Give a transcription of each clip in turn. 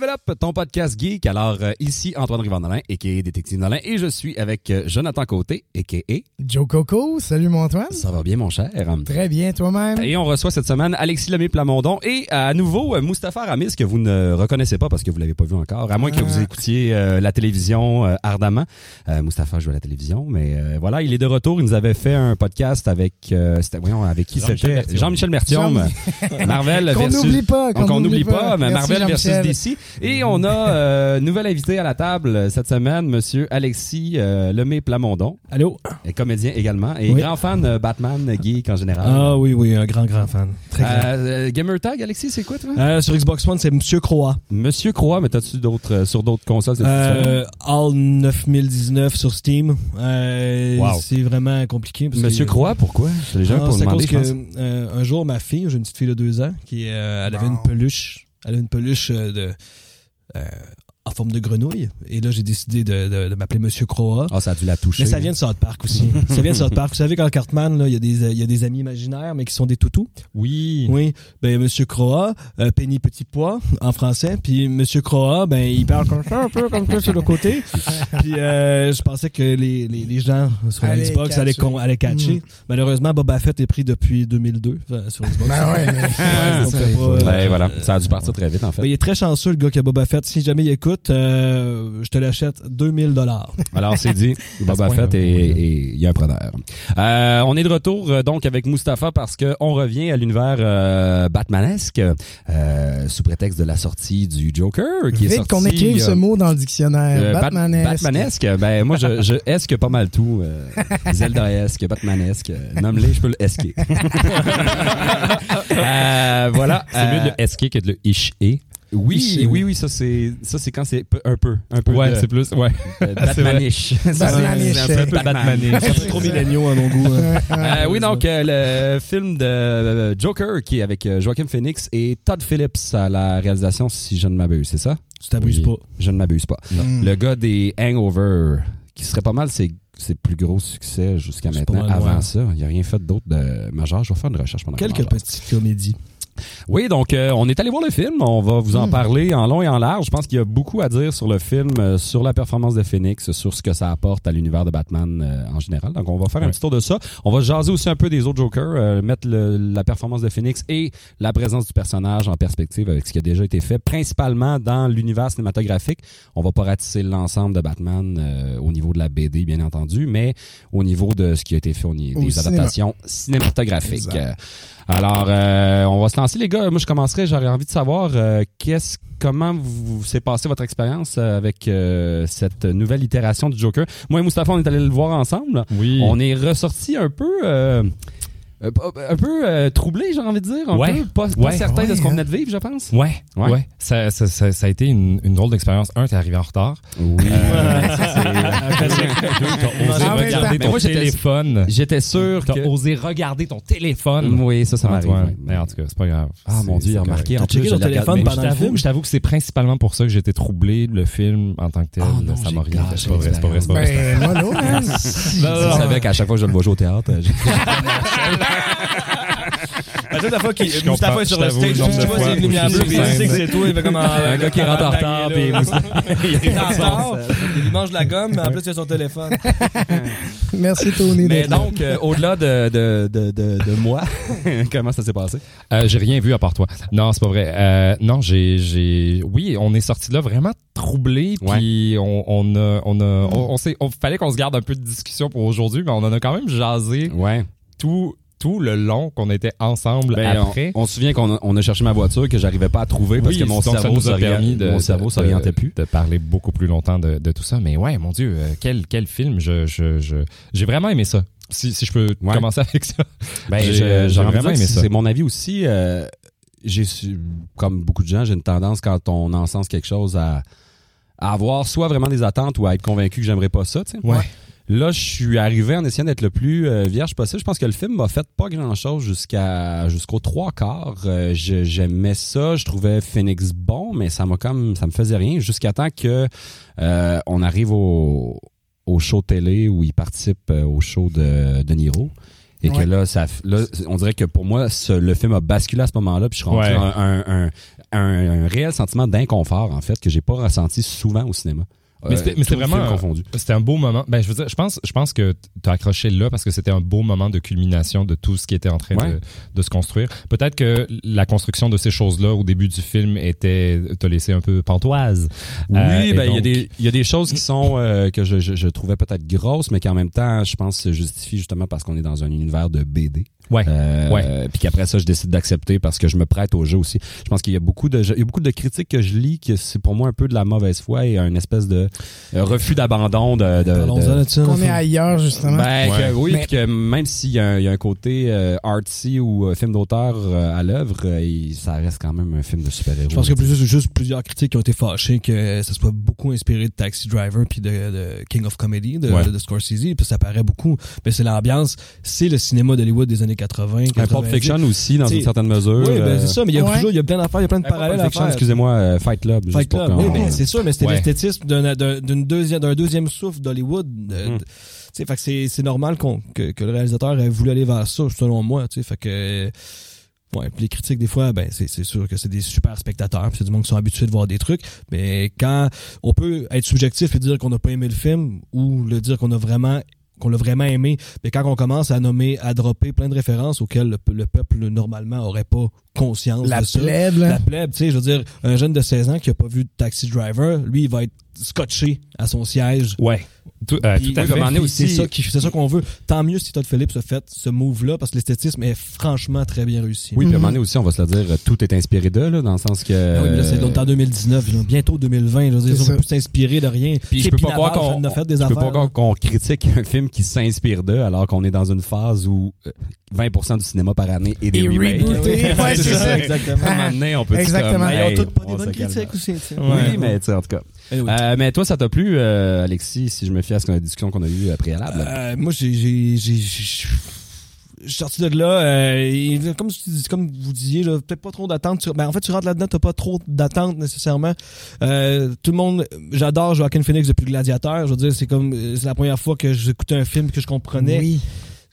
Level Up, ton podcast geek. Alors, euh, ici, Antoine Rivandolin, a.k.a. Détective Nolin, et je suis avec euh, Jonathan Côté, a.k.a. Joe Coco, salut mon Antoine. Ça va bien, mon cher? Très bien, toi-même. Et on reçoit cette semaine Alexis Lemay Plamondon et à nouveau euh, Mustapha Ramis, que vous ne reconnaissez pas parce que vous l'avez pas vu encore, à moins que vous Ah. écoutiez euh, la télévision euh, ardemment. Euh, Mustapha joue à la télévision, mais euh, voilà, il est de retour. Il nous avait fait un podcast avec, euh, c'était, voyons, avec qui Jean-Michel c'était? Mertium. Jean-Michel Mertium. Marvel Qu'on versus... n'oublie pas, qu'on n'oublie pas, mais Merci, Marvel versus. DC. Et on a euh, nouvel invité à la table euh, cette semaine, Monsieur Alexis euh, Lemay Plamondon, Allô? et comédien également, et Oui. grand fan euh, Batman, euh, geek en général. Ah oui, oui, un grand, grand fan. Très grand. Euh, euh, Gamer Tag, Alexis, c'est quoi toi? Euh, sur Xbox One, c'est Monsieur Croix. Monsieur Croix, mais t'as-tu d'autres euh, sur d'autres consoles? Euh, All 9019 sur Steam. Euh, Wow. C'est vraiment compliqué. parce Monsieur que- Croix, pourquoi? C'est déjà Ah, pour demander, que euh, un jour, ma fille, j'ai une petite fille de deux ans, qui euh, elle avait Wow. une peluche. Elle avait une peluche euh, de euh, en forme de grenouille. Et là, j'ai décidé de, de, de m'appeler Monsieur Croix. Ah, ça a dû la toucher. Mais ça vient de South Park aussi. ça vient de South Park. Vous savez, quand Cartman, là, il y, a des, euh, il y a des amis imaginaires, mais qui sont des toutous. Oui. Oui. Ben, Monsieur Croix, euh, Penny Petit Pois, en français. Puis Monsieur Croix, ben, il parle comme ça, un peu comme ça sur le côté. Puis euh, je pensais que les, les, les gens sur Allaient Xbox allaient, catcher. con- allaient catcher. Mm. Malheureusement, Boba Fett est pris depuis 2002 euh, sur Xbox. Ben ouais, mais- Ouais, donc ça, pas, euh, Ouais, voilà. Ça a dû partir très vite, en fait. Ben, il est très chanceux, le gars qui a Boba Fett. Si jamais il écoute, euh, je te l'achète 2000 dollars. Alors, c'est dit. Boba Fett et il y a un preneur. Euh, on est de retour, euh, donc, avec Mustapha parce que on revient à l'univers euh, Batmanesque, euh, sous prétexte de la sortie du Joker, qui est Vite sorti... qu'on écrive euh, ce mot dans le dictionnaire. Euh, Bat- Batmanesque. Batmanesque. Ben, moi, je, je esque pas mal tout. Euh, Zelda-esque, Batmanesque. Nomme-les, je peux le esquer. euh, voilà. C'est mieux de le SK que de le ish-e. Oui, oui, oui, ça c'est ça c'est quand c'est un peu, un peu Ouais, c'est plus, ouais. Batmanish. C'est- Batmanish. c'est un peu Batman. Batmanish. C'est trop milléniaux à mon goût. hein. Euh, oui, donc euh, le film de euh, Joker qui est avec Joaquin Phoenix et Todd Phillips à la réalisation, si je ne m'abuse, c'est ça? Tu t'abuses Oui. pas. Je ne m'abuse pas. Mm. Le gars des Hangover, qui serait pas mal ses, ses plus gros succès jusqu'à C'est maintenant. Avant ouais. ça, il n'y a rien fait d'autre de majeur. Je vais faire une recherche pendant que Quelques petites comédies. Oui, donc euh, on est allé voir le film. On va vous en Hmm. parler en long et en large. Je pense qu'il y a beaucoup à dire sur le film, euh, sur la performance de Phoenix, sur ce que ça apporte à l'univers de Batman euh, en général. Donc on va faire un petit tour de ça. On va jaser aussi un peu des autres Jokers, euh, mettre le- la performance de Phoenix et la présence du personnage en perspective avec ce qui a déjà été fait, principalement dans l'univers cinématographique. On va pas ratisser l'ensemble de Batman euh, au niveau de la BD, bien entendu, mais au niveau de ce qui a été fait au niveau Au des cinéma. adaptations cinématographiques. Exact. Alors, euh, on va se lancer, les gars. Moi, je commencerai. J'aurais envie de savoir euh, qu'est-ce, comment vous s'est passé votre expérience euh, avec euh, cette nouvelle itération du Joker? Moi et Mustapha, on est allé le voir ensemble. Oui. On est ressorti un peu. Euh, euh, un peu euh, troublé, j'ai envie de dire. Un Ouais. peu pas, pas Ouais. certain de ce qu'on venait de vivre, je pense. Ouais, Ouais. ouais. Ça, ça, ça, ça a été une, une drôle d'expérience. Un, t'es arrivé en retard. Oui. Euh, ça, c'est- Deux, t'as osé En même regarder ton Moi, téléphone. J'étais sûr T'as que. osé regarder ton téléphone. Oui, ça, ça m'arrive. Mais en tout cas, c'est pas grave. Ah, mon Dieu, il a c'est remarqué. T'as En plus, checké je ton téléphone pendant je le t'avoue, film? je t'avoue que c'est principalement pour ça que j'étais troublé. Le film en tant que tel, Ah non, ça j'ai m'a rien C'est pas vrai, c'est pas vrai, c'est pas vrai. Ben, hein? Je savais qu'à chaque fois que je le vois jouer au théâtre, La fois qu'il Mustapha est sur le stage, tu vois je suis bleues, puis il sait que c'est toi, il fait comme Un gars qui rentre en retard, puis il est en retard, il mange de la gomme, mais en plus il a son téléphone. Merci, Tony. Mais donc, euh, au-delà de, de, de, de, de moi, comment ça s'est passé? Euh, j'ai rien vu à part toi. Non, c'est pas vrai. Euh, non, j'ai, j'ai, oui, on est sorti de là vraiment troublé. Puis on, on a, on a, on, on s'est, on fallait qu'on se garde un peu de discussion pour aujourd'hui, mais on en a quand même jasé Ouais. tout, tout le long qu'on était ensemble Ben, après. on, on se souvient qu'on a, on a cherché ma voiture que j'arrivais pas à trouver parce Oui, que mon cerveau s'orientait plus. de parler beaucoup plus longtemps de, de tout ça. Mais ouais, mon Dieu, euh, quel, quel film. Je, je, je, j'ai vraiment aimé ça. Si, si je peux Ouais. commencer avec ça. Ben, J'ai- j'ai j'ai j'ai vraiment aimé ça. C'est mon avis aussi. euh, j'ai su- comme beaucoup de gens, j'ai une tendance quand on encense quelque chose à, à avoir soit vraiment des attentes ou à être convaincu que j'aimerais pas ça. tu sais. Ouais. Là, je suis arrivé en essayant d'être le plus euh, vierge possible. Je pense que le film m'a fait pas grand-chose jusqu'à jusqu'aux trois quarts. Euh, J'aimais ça, je trouvais Phoenix bon, mais ça m'a comme ça me faisait rien jusqu'à temps que euh, on arrive au, au show télé où il participe au show de, de Niro. Et que là, ça, là, on dirait que pour moi, ce- le film a basculé à ce moment-là. Puis je suis rentré Ouais. un- un- un, un réel sentiment d'inconfort, en fait, que j'ai pas ressenti souvent au cinéma. Mais les vraiment. C'était un beau moment. Ben, je veux dire, je pense, je pense que t'as accroché là parce que c'était un beau moment de culmination de tout ce qui était en train Ouais. de, de se construire. Peut-être que la construction de ces choses-là au début du film était, t'a laissé un peu pantoise. Oui, Euh, et ben il y a des il y a des choses qui sont euh, que je, je, je trouvais peut-être grosses, mais qui en même temps, je pense se justifient justement parce qu'on est dans un univers de BD. Ouais. Euh, Ouais. Puis qu'après ça, je décide d'accepter parce que je me prête au jeu aussi. Je pense qu'il y a beaucoup de il y a beaucoup de critiques que je lis que c'est pour moi un peu de la mauvaise foi et un espèce de euh, refus d'abandon de. de, Parlons-en de-. Qu'on est ailleurs, justement. ben, Ouais. que oui, Mais- que même s'il y, a un- il y a un côté euh, artsy ou euh, film d'auteur euh, à l'œuvre, euh, il- ça reste quand même un film de super-héros. Je pense qu'il y a plus, juste plusieurs critiques qui ont été fâchés que ça soit beaucoup inspiré de Taxi Driver puis de, de King of Comedy de, Ouais. de Scorsese puis ça paraît beaucoup mais c'est l'ambiance c'est le cinéma d'Hollywood des années 80 Un 90. Pulp Fiction aussi, dans une certaine mesure. oui ben, euh, c'est ça mais il y a Ouais. toujours il y a plein d'affaires il y a plein de Euh, pas parallèles Pulp à Fiction, faire excusez-moi, euh, Fight Club. juste Fight pour Club. Oui, ben, c'est sûr, mais c'était Ouais. l'esthétisme d'un, deuxième, d'un deuxième souffle d'Hollywood. tu sais, fait que c'est, c'est normal qu'on, que, que le réalisateur ait voulu aller vers ça, selon moi. Tu sais, fait que, ouais, puis les critiques, des fois, ben, c'est, c'est sûr que c'est des super spectateurs, puis c'est du monde qui sont habitués de voir des trucs. Mais quand on peut être subjectif et dire qu'on n'a pas aimé le film, ou le dire qu'on a vraiment qu'on l'a vraiment aimé, mais quand on commence à nommer, à dropper plein de références auxquelles le, le peuple normalement aurait pas conscience La de ça plèbe, la là. plèbe, tu sais, je veux dire, un jeune de 16 ans qui a pas vu Taxi Driver, lui, il va être scotché à son siège. Ouais. Tout, euh, Puis, tout à oui, fait. ben, c'est aussi- ça qui- c'est ça qu'on veut. Tant mieux si Todd Phillips a fait ce move-là, parce que l'esthétisme est franchement très bien réussi. Oui, puis à un Mhm. moment donné aussi, on va se le dire, tout est inspiré d'eux, là, dans le sens que. Ah oui, mais là, c'est donc en 2019, là, bientôt 2020. Je veux dire, C'est on ça. peut plus s'inspirer de rien. Puis je peux pas croire qu'on je peux pas qu'on critique un film qui s'inspire d'eux alors qu'on est dans une phase où euh, 20% du cinéma par année est des Et remakes. c'est ça. exactement. À un moment donné, on peut dire Exactement. comme, ils ont toutes pas des bonnes critiques aussi. Oui, mais tu sais, en tout cas. Anyway. Euh, mais toi, ça t'a plu, euh, Alexis, si je me fie à ce qu'on a la discussion qu'on a eue euh, préalable? Euh, moi, j'ai, j'ai, j'ai, j'ai- je suis sorti de là, euh, et comme, comme vous disiez, là, peut-être pas trop d'attente. Ben, en fait, tu rentres là-dedans, t'as pas trop d'attente nécessairement. Euh, tout le monde, j'adore Joaquin Phoenix depuis Gladiateur. Je veux dire, c'est comme, euh, c'est la première fois que j'écoutais un film que je comprenais, Oui.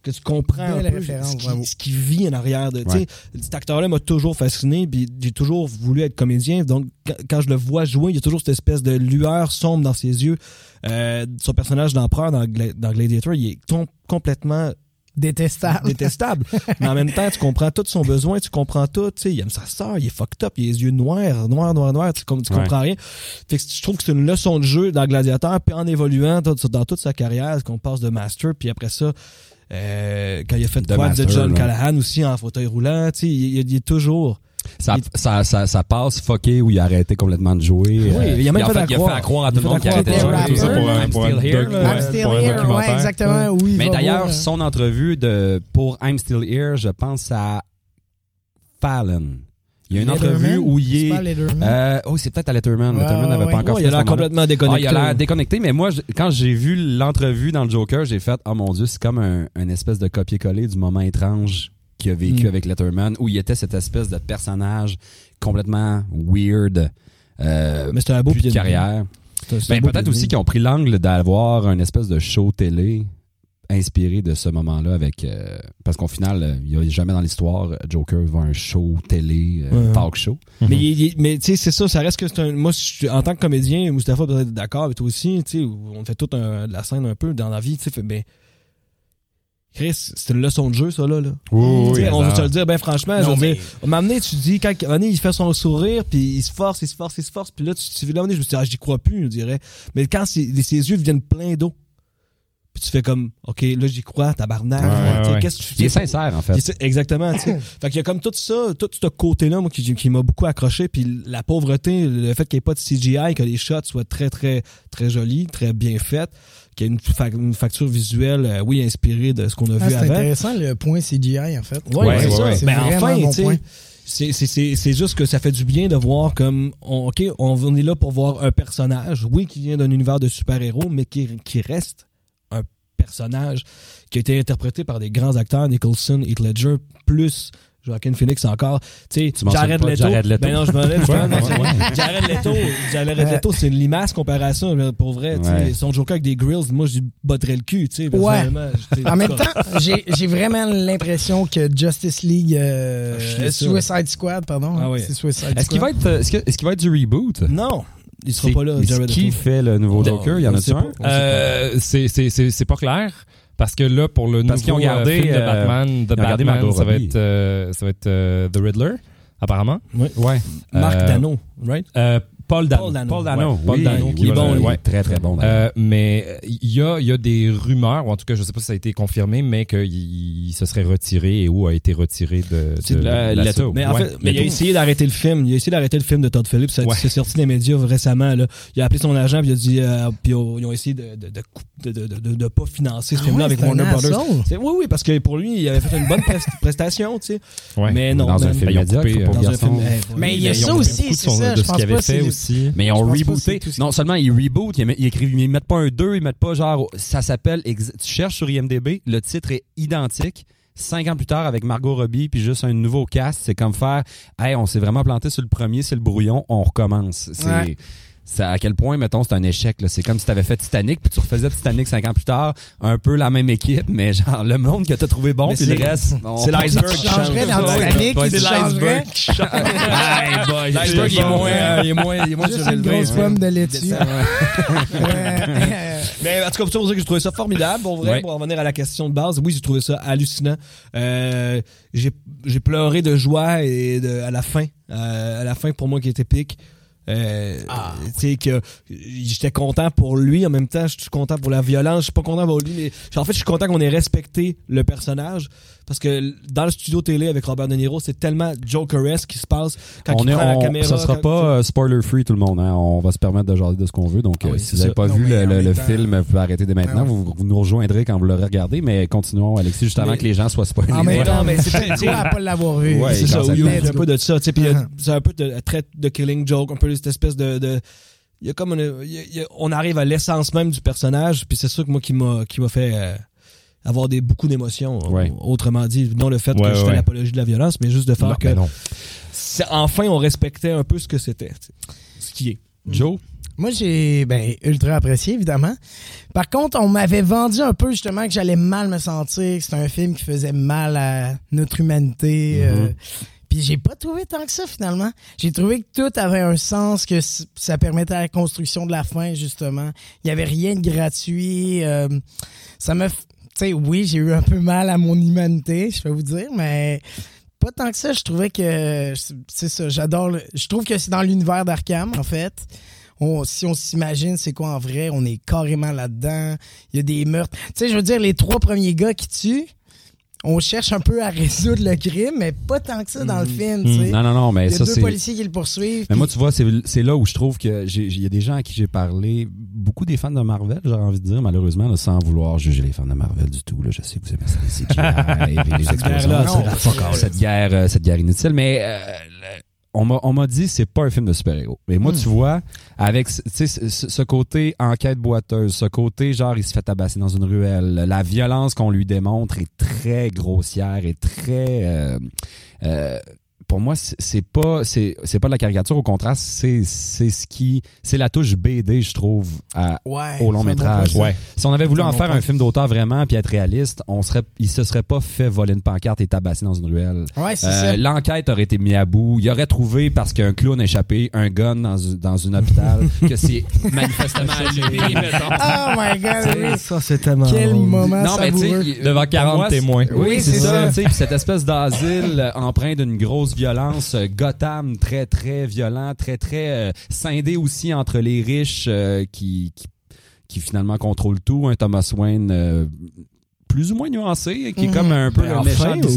Que tu comprends un peu ce, qui, ce qui vit en arrière de, tu Ouais. sais, cet acteur-là m'a toujours fasciné, puis j'ai toujours voulu être comédien. Donc, quand, je le vois jouer, il y a toujours cette espèce de lueur sombre dans ses yeux. Euh, son personnage d'empereur dans, Gla- dans Gladiator, il est com- complètement Détestable. détestable. Mais en même temps, tu comprends tout son besoin, tu comprends tout. Tu sais, il aime sa sœur, il est fucked up, il a les yeux noirs, noirs, noirs, noirs. Tu, com- tu Ouais. comprends rien. Fait que je trouve que c'est une leçon de jeu dans Gladiator, puis en évoluant dans, dans toute sa carrière, qu'on passe de master, puis après ça, euh, quand il a fait De quoi de John là. Callahan aussi en fauteuil roulant, tu sais, il, il- il est toujours. Ça, il- ça, ça, ça passe fucké où il a arrêté complètement de jouer. Oui, il a même en fait fait, à il a croire. fait à croire à tout le a monde qu'il à arrêtait de jouer. Tout ça pour un- I'm pour still here, doc- là. ouais, I'm still pour un here. Ouais, exactement. Oui, Mais d'ailleurs, son entrevue de pour I'm Still Here, je pense à Fallon. Il y a une Letterman? entrevue où il C'est est. Euh, oh, c'est peut-être à Letterman. Ouais, Letterman n'avait ouais, pas encore Ouais, fait il a l'air complètement Ah, déconnecté. il a l'air déconnecté, mais moi, je- quand j'ai vu l'entrevue dans le Joker, j'ai fait, oh mon dieu, c'est comme un, un espèce de copier-coller du moment érange qu'il a vécu Mm. avec Letterman, où il était cette espèce de personnage complètement weird, euh, Mais c'est un beau de carrière. Ben, peut-être aussi qu'ils ont pris l'angle d'avoir un espèce de show télé inspiré de ce moment-là avec euh, parce qu'au final euh, il n'y a jamais dans l'histoire Joker va un show télé euh, Ouais. talk show Mais, il- il- mais tu sais, c'est ça, ça reste que c'est un. Moi, je suis- en tant que comédien, Mustapha peut être d'accord avec toi aussi, tu sais, on fait toute un- de la scène un peu dans la vie, tu sais, fait, ben. Chris, c'est une leçon de jeu, ça, là. là. oui, sais, on va se le dire, ben franchement, je Non, veux mais- dire, donné, tu dis, quand donné, il fait son sourire, puis il se force, il se force, il se force, puis là, tu, tu, là, je me suis dit, ah, j'y crois plus, je dirais. Mais quand ses yeux deviennent pleins d'eau, puis tu fais comme, OK, là, j'y crois, tabarnak. Ouais. Qu'est-ce que tu il est sincère en fait puis c'est- Exactement, tu sais. fait qu'il y a comme tout ça, tout ce côté-là, moi, qui, qui m'a beaucoup accroché. Puis la pauvreté, le fait qu'il n'y ait pas de CGI, que les shots soient très, très, très jolis, très bien faits, qu'il y ait une, fa- une facture visuelle, euh, oui, inspirée de ce qu'on a Ah, vu c'est avant. intéressant le point CGI en fait. Ouais, Ouais, c'est ouais, ça. ouais. C'est Mais vraiment enfin, bon tu sais, point. c'est- c'est- c'est c'est juste que ça fait du bien de voir comme, on, OK, on, on est là pour voir un personnage, oui, qui vient d'un univers de super-héros, mais qui, qui reste personnage qui a été interprété par des grands acteurs, Nicholson, Heath Ledger, plus Joaquin Phoenix encore. Tu sais, Jared Leto. Jared Leto. Ben non, je m'en allais justement. Ouais, dans- ouais. Jared Leto, Jared Leto, c'est une limace comparé à ça, pour vrai. tu sais. Ouais. Son Joker avec des grills, moi, je botterais le cul, tu sais. Ouais. En même temps, j'ai j'ai vraiment l'impression que Justice League, euh, Ah. Suicide Squad, pardon. Ah oui. C'est Suicide Est-ce qu'il va Squad. être, euh, que- qu'il va être du reboot? Non, il sera C'est- pas là, Jared Qui Leto. fait le nouveau Non, Joker? Il y en on a sait un? Euh, c'est c'est c'est c'est pas clair parce que là pour le Parce nouveau gardé, euh, film de euh, Batman, de gardé Batman, ça va être euh, ça va être euh, The Riddler apparemment. Ouais. Marc Euh, Dano, right? Euh, Paul Dano. Paul Dano. Paul Dano. Ouais, Paul oui, Dano, oui, qui est bon, oui, ouais. Très, très bon. Euh, mais il y a, il y a des rumeurs, ou en tout cas, je sais pas si ça a été confirmé, mais qu'il il se serait retiré et où a été retiré de, de la suite. Mais en Ouais, fait, mais il a essayé d'arrêter le film. Il a essayé d'arrêter le film de Todd Phillips. Ça Ouais. c'est sorti les médias récemment. Là. Il a appelé son agent puis il a dit, euh, puis ils ont essayé de de, de, de, de, de- de pas financer ce Ah film-là avec Warner Brothers. Oui, oui, parce que pour lui, il avait fait une bonne pres- prestation, tu sais. Ouais. Mais non, dans un film ils ont médiocre, coupé, dans un film. eh, Mais il y a ça aussi, c'est ça. Je pense qu'il avait pas c'est- Mais ils ont rebooté. tout Non seulement ils rebootent, ils, ils écrivent, ils mettent pas un 2, ils mettent pas genre. Ça s'appelle. ex- Tu cherches sur IMDb, le titre est identique. Cinq ans plus tard, avec Margot Robbie, puis juste un nouveau cast, c'est comme faire Hey, on s'est vraiment planté sur le premier, c'est le brouillon, on recommence. C'est. Ouais. C'est à quel point, mettons, c'est un échec. là. C'est comme si tu avais fait Titanic, puis tu refaisais Titanic cinq ans plus tard, un peu la même équipe, mais genre le monde que t'as trouvé bon, Mais puis le reste. c'est l'iceberg Tu qui changerais change. dans Titanic, tu c'est. Hey, boy, L'iceberg, il est moins, euh, il est moins, il est moins Juste une grosse ouais. pomme de laitue. Mais en tout cas, pour ça, dire que j'ai trouvé ça formidable, pour vrai, Ouais. pour en revenir à la question de base. Oui, j'ai trouvé ça hallucinant. Euh, j'ai, j'ai pleuré de joie et de, à la fin. Euh, à la fin, pour moi, qui était épique. Euh, tu sais que j'étais content pour lui en même temps je suis content pour la violence. Je suis pas content pour lui mais en fait je suis content qu'on ait respecté le personnage parce que dans le studio télé avec Robert De Niro c'est tellement Jokeresque qui se passe quand on il est, prend la caméra ça sera quand- pas euh, spoiler free tout le monde. Hein. On va se permettre de jaser de ce qu'on veut. Donc, Ah euh, oui, si vous n'avez pas Non, vu mais le, en le- même le temps- film, vous pouvez arrêter dès maintenant. Ah ouais. vous, vous nous rejoindrez quand vous l'aurez regardé. Mais continuons, Alexis, juste avant Mais- que les gens soient spoilés. En même Ouais. temps, mais mais c'est- à pas l'avoir vu. Ouais, c'est ça, ça un peu de ça, c'est un peu de traite de killing joke, un peu cette espèce de, de il y a comme une, il y a- il y a- on arrive à l'essence même du personnage, puis c'est ça que moi qui m'a qui m'a fait euh, avoir des beaucoup d'émotions. Ouais. Autrement dit, non le fait Ouais, que j'étais ouais. l'apologie de la violence, mais juste de faire Non, que non. enfin on respectait un peu ce que c'était, ce qui est. Joe, Moi, j'ai ben, ultra apprécié, évidemment. Par contre, on m'avait vendu un peu justement que j'allais mal me sentir, que c'était un film qui faisait mal à notre humanité. euh, puis j'ai pas trouvé tant que ça, finalement. J'ai trouvé que tout avait un sens, que ça permettait la construction de la fin, justement. Il y avait rien de gratuit. euh, ça me... sais, oui, j'ai eu un peu mal à mon humanité, je vais vous dire, mais pas tant que ça. Je trouvais que... C'est ça, j'adore... le- Je trouve que c'est dans l'univers d'Arkham, en fait si on s'imagine c'est quoi en vrai, on est carrément là-dedans. Il y a des meurtres. Tu sais, je veux dire, les trois premiers gars qui tuent, on cherche un peu à résoudre le crime, mais pas tant que ça dans le film, tu sais. non, non, non, mais Il y a ça, deux c'est. policiers qui le poursuivent. Mais moi, tu vois, c'est c'est là où je trouve que j'ai- il y a des gens à qui j'ai parlé, beaucoup des fans de Marvel, j'aurais envie de dire, malheureusement, là, sans vouloir juger les fans de Marvel du tout. Là, je sais que vous aimez ça, les CGI, et les Cette explosions. cette guerre, euh, cette guerre inutile. Mais euh, on m'a dit c'est pas un film de super-héros. Mais moi, Hmm. tu vois, avec ce côté enquête boiteuse, ce côté genre il se fait tabasser dans une ruelle, la violence qu'on lui démontre est très grossière et très euh, euh, pour moi, c'est pas c'est c'est pas de la caricature. Au contraire, c'est c'est ce qui c'est la touche BD, je trouve, à, Ouais, au long bon métrage. ouais. Si on avait voulu en bon faire point. un film d'auteur vraiment puis être réaliste, on serait il se serait pas fait voler une pancarte et tabasser dans une ruelle. Ouais, c'est Euh, ça. L'enquête aurait été mise à bout. Il aurait trouvé, parce qu'un clown a échappé un gun dans, une- dans une hôpital, que c'est manifestement mettons. Oh my god, oui. Ça c'est tellement Quel drôle. moment Non, mais tu Devant pour 40 moi, c'est- témoins. Oui, Oui, c'est ça. ça. tu sais, puis cette espèce d'asile empreint d'une grosse violence, euh, Gotham très très violent, très très euh, scindé aussi entre les riches euh, qui, qui qui finalement contrôlent tout, un Thomas Wayne plus ou moins nuancé, qui est Mhm. comme un peu le méchant de.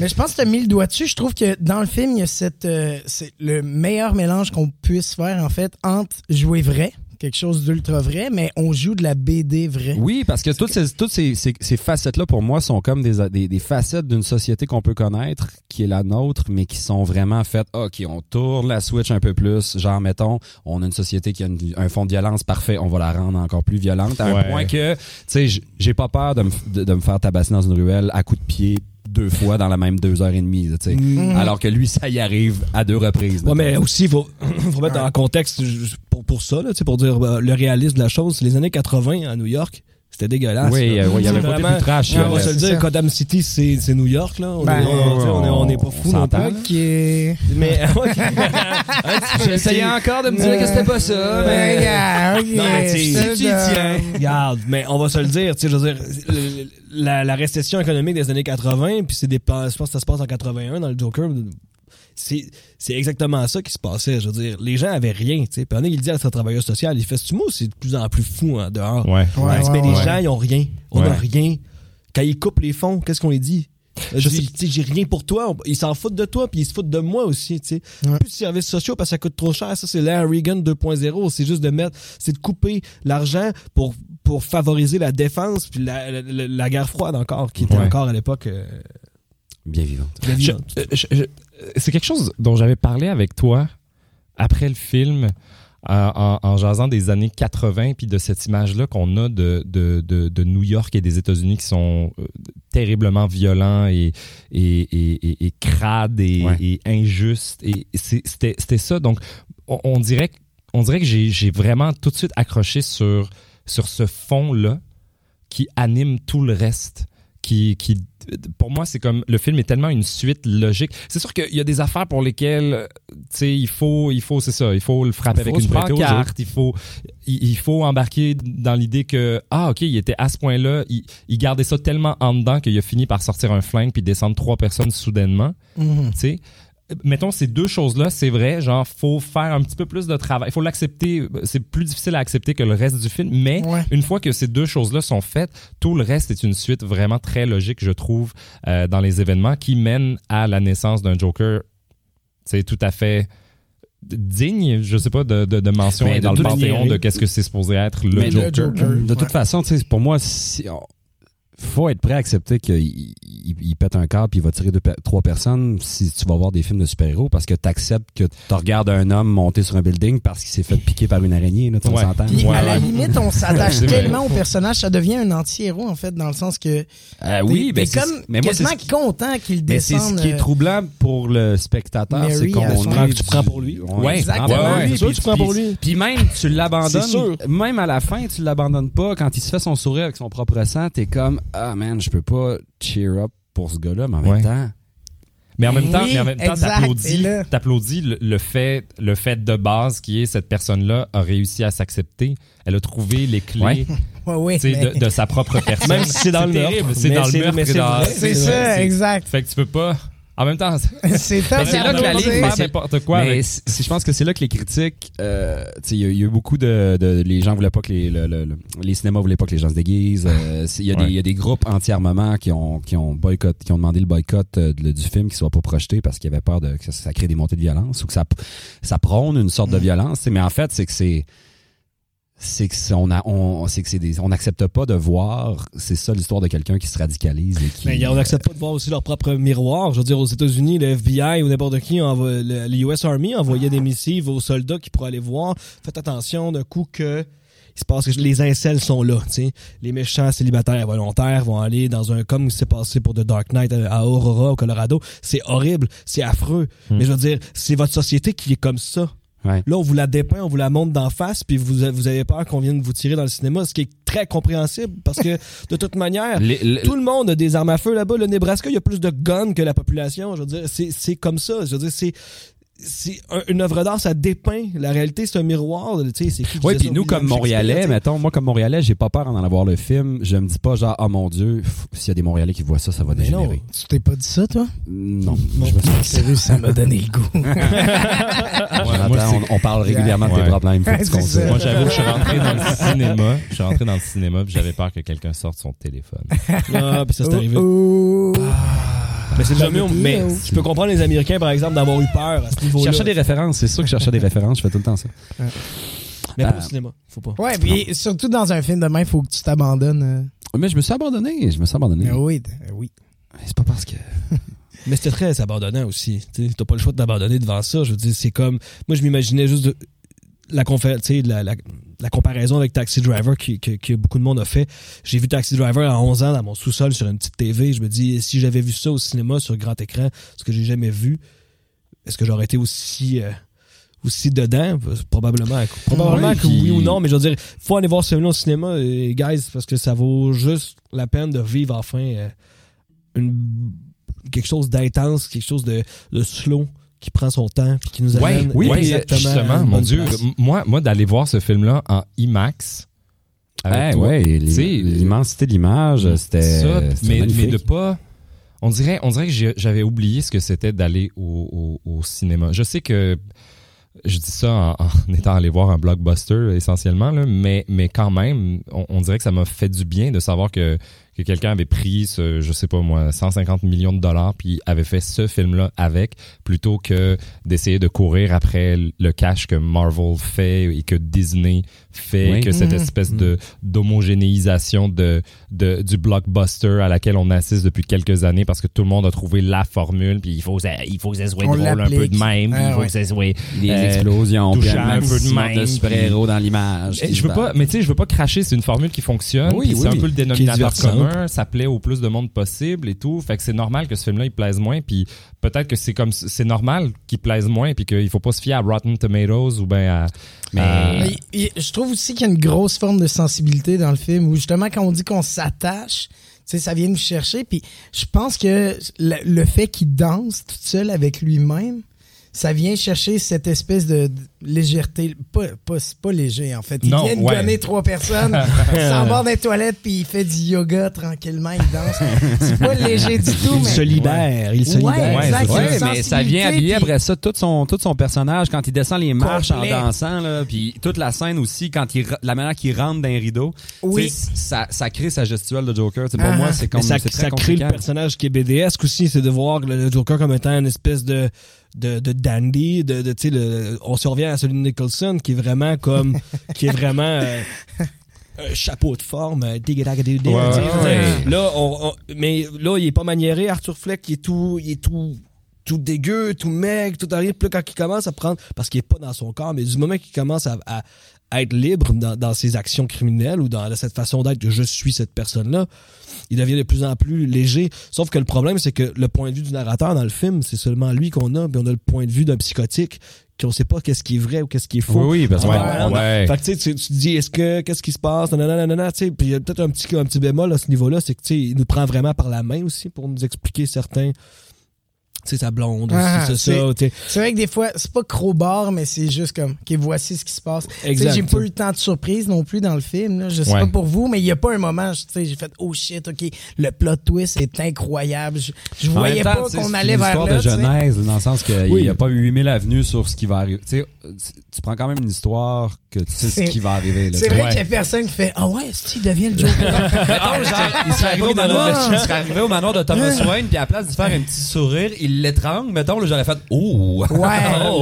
Mais je pense que tu as mis le doigt dessus. Je trouve que dans le film, il y a cette, euh, c'est le meilleur mélange qu'on puisse faire, en fait, entre jouer vrai, quelque chose d'ultra vrai, mais on joue de la BD vraie. Oui, parce que toutes ces, toutes ces, ces, ces facettes-là, pour moi, sont comme des, des, des facettes d'une société qu'on peut connaître, qui est la nôtre, mais qui sont vraiment faites, OK, on tourne la switch un peu plus, genre, mettons, on a une société qui a une- un fond de violence parfait, on va la rendre encore plus violente, à un point que, tu sais, j'ai pas peur de me, de, de me faire tabasser dans une ruelle à coups de pied deux fois dans la même deux heures et demie, là, tu sais. Mm. Alors que lui, ça y arrive à deux reprises. Ouais, mais aussi, il faut, faut mettre en contexte pour, pour ça, là, tu sais, pour dire bah, le réalisme de la chose. Les années 80 à New York, c'était dégueulasse. Oui, euh, oui, il y avait trash. on va se le dire. Gotham City, c'est New York, là. On Ben, est- on- on- on est- on n'est pas on fou non plus. Ok. Mais, J'essayais encore de me dire que c'était pas ça, mais. regarde, ok. Non, mais tu si tiens, regarde, mais on va se le dire, tu sais, je veux dire, le- la, la récession économique des années 80, puis c'est des, je pense que ça se passe en 81 dans le Joker, c'est, c'est exactement ça qui se passait, je veux dire, les gens avaient rien, tu sais, puis on il dit à son travailleur social, il fait, ce mot, c'est de plus en plus fou, hein, dehors. Ouais. Ouais, mais ouais, les ouais. gens, ils ont rien, on rien. Quand ils coupent les fonds, qu'est-ce qu'on les dit? J'ai rien pour toi. Ils s'en foutent de toi, puis ils se foutent de moi aussi, tu sais. Ouais. Plus de services sociaux parce que ça coûte trop cher. Ça, c'est l'ère Reagan 2.0. C'est juste de mettre, c'est de couper l'argent pour, pour favoriser la défense puis la, la, la- la guerre froide encore, qui était Ouais. encore à l'époque euh, Bien vivante. Je- vivante. euh, je- je- c'est quelque chose dont j'avais parlé avec toi après le film en, en- en jasant des années 80 puis de cette image-là qu'on a de, de, de, de New York et des États-Unis qui sont euh, terriblement violents et, et, et, crades et, Ouais. injustes. Et c'était ça. Donc, on, on dirait, que- on dirait que j'ai j'ai vraiment tout de suite accroché sur, sur ce fond-là qui anime tout le reste. Qui, qui, pour moi, c'est comme le film est tellement une suite logique. C'est sûr qu'il y a des affaires pour lesquelles, euh, tu sais, il faut, il faut, c'est ça, il faut le frapper faut avec une pancarte, il faut, il, il faut embarquer dans l'idée que, ah, ok, il était à ce point-là, il, il gardait ça tellement en dedans qu'il a fini par sortir un flingue puis descendre trois personnes soudainement, Mhm. tu sais. Mettons ces deux choses-là, c'est vrai, genre faut faire un petit peu plus de travail, il faut l'accepter, c'est plus difficile à accepter que le reste du film, mais Ouais. une fois que ces deux choses-là sont faites, tout le reste est une suite vraiment très logique, je trouve, euh, dans les événements qui mènent à la naissance d'un Joker, c'est tout à fait digne, je sais pas, de, de, de mention Mais de dans le toute panthéon de qu'est-ce que c'est supposé être le Joker. le Joker. De toute Ouais. façon, tu sais, pour moi, si on- faut être prêt à accepter qu'il il, il pète un câble puis il va tirer deux, trois personnes si tu vas voir des films de super-héros parce que tu acceptes que tu regardes un homme monter sur un building parce qu'il s'est fait piquer par une araignée, là, tu sais, on Ouais. s'entend. Puis Ouais, à la limite, on s'attache tellement au personnage, ça devient un anti-héros en fait, dans le sens que Euh, oui, t'es- ben, comme mais moi, c'est quasiment qui- content qu'il mais c'est descende. ce qui est euh, troublant pour le spectateur, c'est qu'on à son- est Tu prends pour lui. Ouais, prends exactement. Ouais, sûr que tu prends pour lui. Puis même, tu l'abandonnes. Même à la fin, tu l'abandonnes pas. Quand il se fait son sourire avec son propre sang, t'es comme, ah man, je peux pas cheer up pour ce gars-là, mais en Ouais. même temps, Mais en même temps, Oui, mais en même temps, exact. Et t'applaudis, t'applaudis le, le fait, le fait de base qui est cette personne-là a réussi à s'accepter. Elle a trouvé les clés, Ouais. Ouais, ouais, tu sais, mais- de, de sa propre personne. Même si c'est dans le terrible, meurtre. C'est dans le c'est- meurtre. ça, exact. Fait que tu peux pas. En même temps, C'est là que la dire. fait- n'importe quoi. mais avec- c'est- c'est- je pense que c'est là que les critiques, euh, il y, a- il y a eu beaucoup de, de- les gens voulaient pas que les, le- le- le- les cinémas voulaient pas que les gens se déguisent. euh, c'est- Il y a des, Ouais. il y a des groupes anti-armement qui ont, qui ont boycott, qui ont demandé le boycott euh, de- du film qui soit pas projeté parce qu'ils avaient peur de que ça, ça crée des montées de violence ou que ça, ça prône une sorte de Mm. violence. Mais en fait, c'est que c'est c'est que c'est- on a on c'est que c'est des on n'accepte pas de voir c'est ça l'histoire de quelqu'un qui se radicalise et qui Mais on n'accepte pas de voir aussi leur propre miroir. Je veux dire, aux États-Unis, le FBI ou n'importe qui, envoie, le, US Army envoyait des missives aux soldats qui pourraient aller voir. Faites attention d'un coup que il se passe que les incels sont là. tu sais. Les méchants célibataires volontaires vont aller dans un comme c'est passé pour The Dark Knight à Aurora au Colorado. C'est horrible, c'est affreux. Hmm. Mais je veux dire, c'est votre société qui est comme ça. Ouais. Là, on vous la dépeint, on vous la montre d'en face, puis vous, vous avez peur qu'on vienne vous tirer dans le cinéma, ce qui est très compréhensible parce que de toute manière, Les- les- tout le monde a des armes à feu là-bas. Le Nebraska, il y a plus de guns que la population. Je veux dire, c'est, c'est comme ça. Je veux dire, c'est, c'est un- une œuvre d'art, ça dépeint. La réalité, c'est un miroir. Tu sais, c'est Oui, puis nous, comme Montréalais, mettons, moi, comme Montréalais, j'ai pas peur en allant voir le film. Je me dis pas, genre, oh mon Dieu, s'il y a des Montréalais qui voient ça, ça va Mais non. dégénérer. Tu t'es pas dit ça, toi? Non. Non. Je me suis dit, Sérieux, ça m'a donné le goût. Moi, on, on parle régulièrement de tes Ouais. problèmes. Moi, j'avoue, je suis rentré dans le cinéma. Je suis rentré dans le cinéma puis j'avais peur que quelqu'un sorte son téléphone. Ah, puis ça, c'est arrivé. Oh, oh. Mais c'est Jamais Mais oh. je peux comprendre les Américains, par exemple, d'avoir eu peur à ce niveau-là. cherchais des références, c'est sûr que je cherchais des références, je fais tout le temps ça. Mais pas Ah. au cinéma. Faut pas. Ouais, puis surtout dans un film de il faut que tu t'abandonnes. euh. Mais je me suis abandonné, je me suis abandonné. Ah Oui, t- oui. C'est pas parce que. Mais c'était très abandonnant aussi. Tu sais, T'as pas le choix de t'abandonner devant ça. Je veux dire, c'est comme. Moi, je m'imaginais juste de- la, confé- tu sais, la, la, la comparaison avec Taxi Driver que, que, que beaucoup de monde a fait. J'ai vu Taxi Driver à 11 ans dans mon sous-sol sur une petite TV. Je me dis, si j'avais vu ça au cinéma sur grand écran, ce que j'ai jamais vu, est-ce que j'aurais été aussi... euh, aussi dedans, probablement, probablement Oui, que oui ou non, mais je veux dire, faut aller voir ce film-là au cinéma, guys, parce que ça vaut juste la peine de vivre enfin euh, une, quelque chose d'intense, quelque chose de, de slow qui prend son temps puis qui nous Ouais, amène oui, exactement à justement, une mon bonne Dieu. place. Moi, moi d'aller voir ce film-là en IMAX. avec Eh toi, ouais, l'immensité de l'image, c'était. mais, mais de pas. On dirait, on dirait que j'avais oublié ce que c'était d'aller au, au, au cinéma. Je sais que je dis ça en, en étant allé voir un blockbuster essentiellement, là, mais, mais quand même, on, on dirait que ça m'a fait du bien de savoir que, que quelqu'un avait pris ce, je sais pas moi, 150 millions de dollars puis avait fait ce film-là avec, plutôt que d'essayer de courir après le cash que Marvel fait et que Disney fait, Oui. que cette Mhm. espèce de d'homogénéisation de, de du blockbuster à laquelle on assiste depuis quelques années parce que tout le monde a trouvé la formule puis il faut il faut soit On drôle un peu de même, Ah il faut ouais. ça soit Les euh, explosions, puis un peu de même, de super-héros dans l'image. Eh, Je veux se pas, mais tu sais, je veux pas cracher. C'est une formule qui fonctionne. Oui, puis oui, c'est un peu le dénominateur divertissante. Commun. Ça plaît au plus de monde possible et tout. Fait que c'est normal que ce film-là il plaise moins. Puis peut-être que c'est comme c'est normal qu'il plaise moins. Puis qu'il faut pas se fier à Rotten Tomatoes ou ben à. Mais- à- je trouve aussi qu'il y a une grosse forme de sensibilité dans le film où justement quand on dit qu'on s'attache, tu sais, ça vient nous chercher. Puis je pense que le, le fait qu'il danse tout seul avec lui-même, ça vient chercher cette espèce de, de légèreté. Pas, pas, pas léger en fait. Il Non, vient de ouais. gonner trois personnes, il s'en bord des toilettes puis il fait du yoga tranquillement, il danse. C'est pas léger du tout, Il mais se libère, il se Ouais, libère. exact. Ouais, mais ça vient habiller après ça tout son tout son personnage quand il descend les marches Complet. en dansant là, puis toute la scène aussi quand il la manière qu'il rentre dans les rideaux, Oui. ça ça crée sa gestuelle de Joker. Pour Ah. moi c'est comme ça, très ça crée le personnage qui est BDesque aussi, c'est de voir le, Joker comme étant une espèce de de, de dandy, de, de tu sais, le- on se revient à celui de Nicholson qui est vraiment comme, qui est vraiment euh, un chapeau de forme, euh, Ouais, ouais. Là, on, on- mais là, il est pas maniéré, Arthur Fleck, il est tout, il est tout, tout dégueu, tout maigre, tout arrive. Puis là, quand il commence à prendre, parce qu'il est pas dans son corps, mais du moment qu'il commence à, à- à être libre dans, dans ses actions criminelles ou dans cette façon d'être que je suis cette personne-là, il devient de plus en plus léger. Sauf que le problème, c'est que le point de vue du narrateur dans le film, c'est seulement lui qu'on a, puis on a le point de vue d'un psychotique qu'on sait pas qu'est-ce qui est vrai ou qu'est-ce qui est faux. Oui, oui, parce que Ouais. Fait que tu sais, tu tu te dis, est-ce que, qu'est-ce qui se passe? Nanana, nanana, tu sais. Puis il y a peut-être un petit, un petit bémol à ce niveau-là, c'est que, tu sais, il nous prend vraiment par la main aussi pour nous expliquer certains, tu sais, sa blonde Ah, c'est c'est- ça, tu sais. C'est vrai que des fois, c'est pas crowbar, mais c'est juste comme, OK, voici ce qui se passe. Tu sais, Exact. J'ai pas eu tant de surprises non plus dans le film. Là. Je sais Ouais. pas pour vous, mais il y a pas un moment, tu sais, j'ai fait, oh shit, OK, le plot twist est incroyable. Je, je voyais temps, pas qu'on c'est allait une vers histoire là. de tu sais. genèse, dans le sens qu'il Oui. n'y a pas 8000 avenues sur ce qui va arriver. Tu sais, tu prends quand même une histoire que tu sais ce C'est- qui va arriver. là. C'est vrai Ouais. qu'il y a personne qui fait, ah ouais, c'est il devient le Joker. Genre, il serait arrivé au manoir, il serait arrivé au manoir de Thomas Wayne, puis à la place de faire un petit sourire, il l'étrangle, mettons, là, j'aurais fait Oh! Ouais.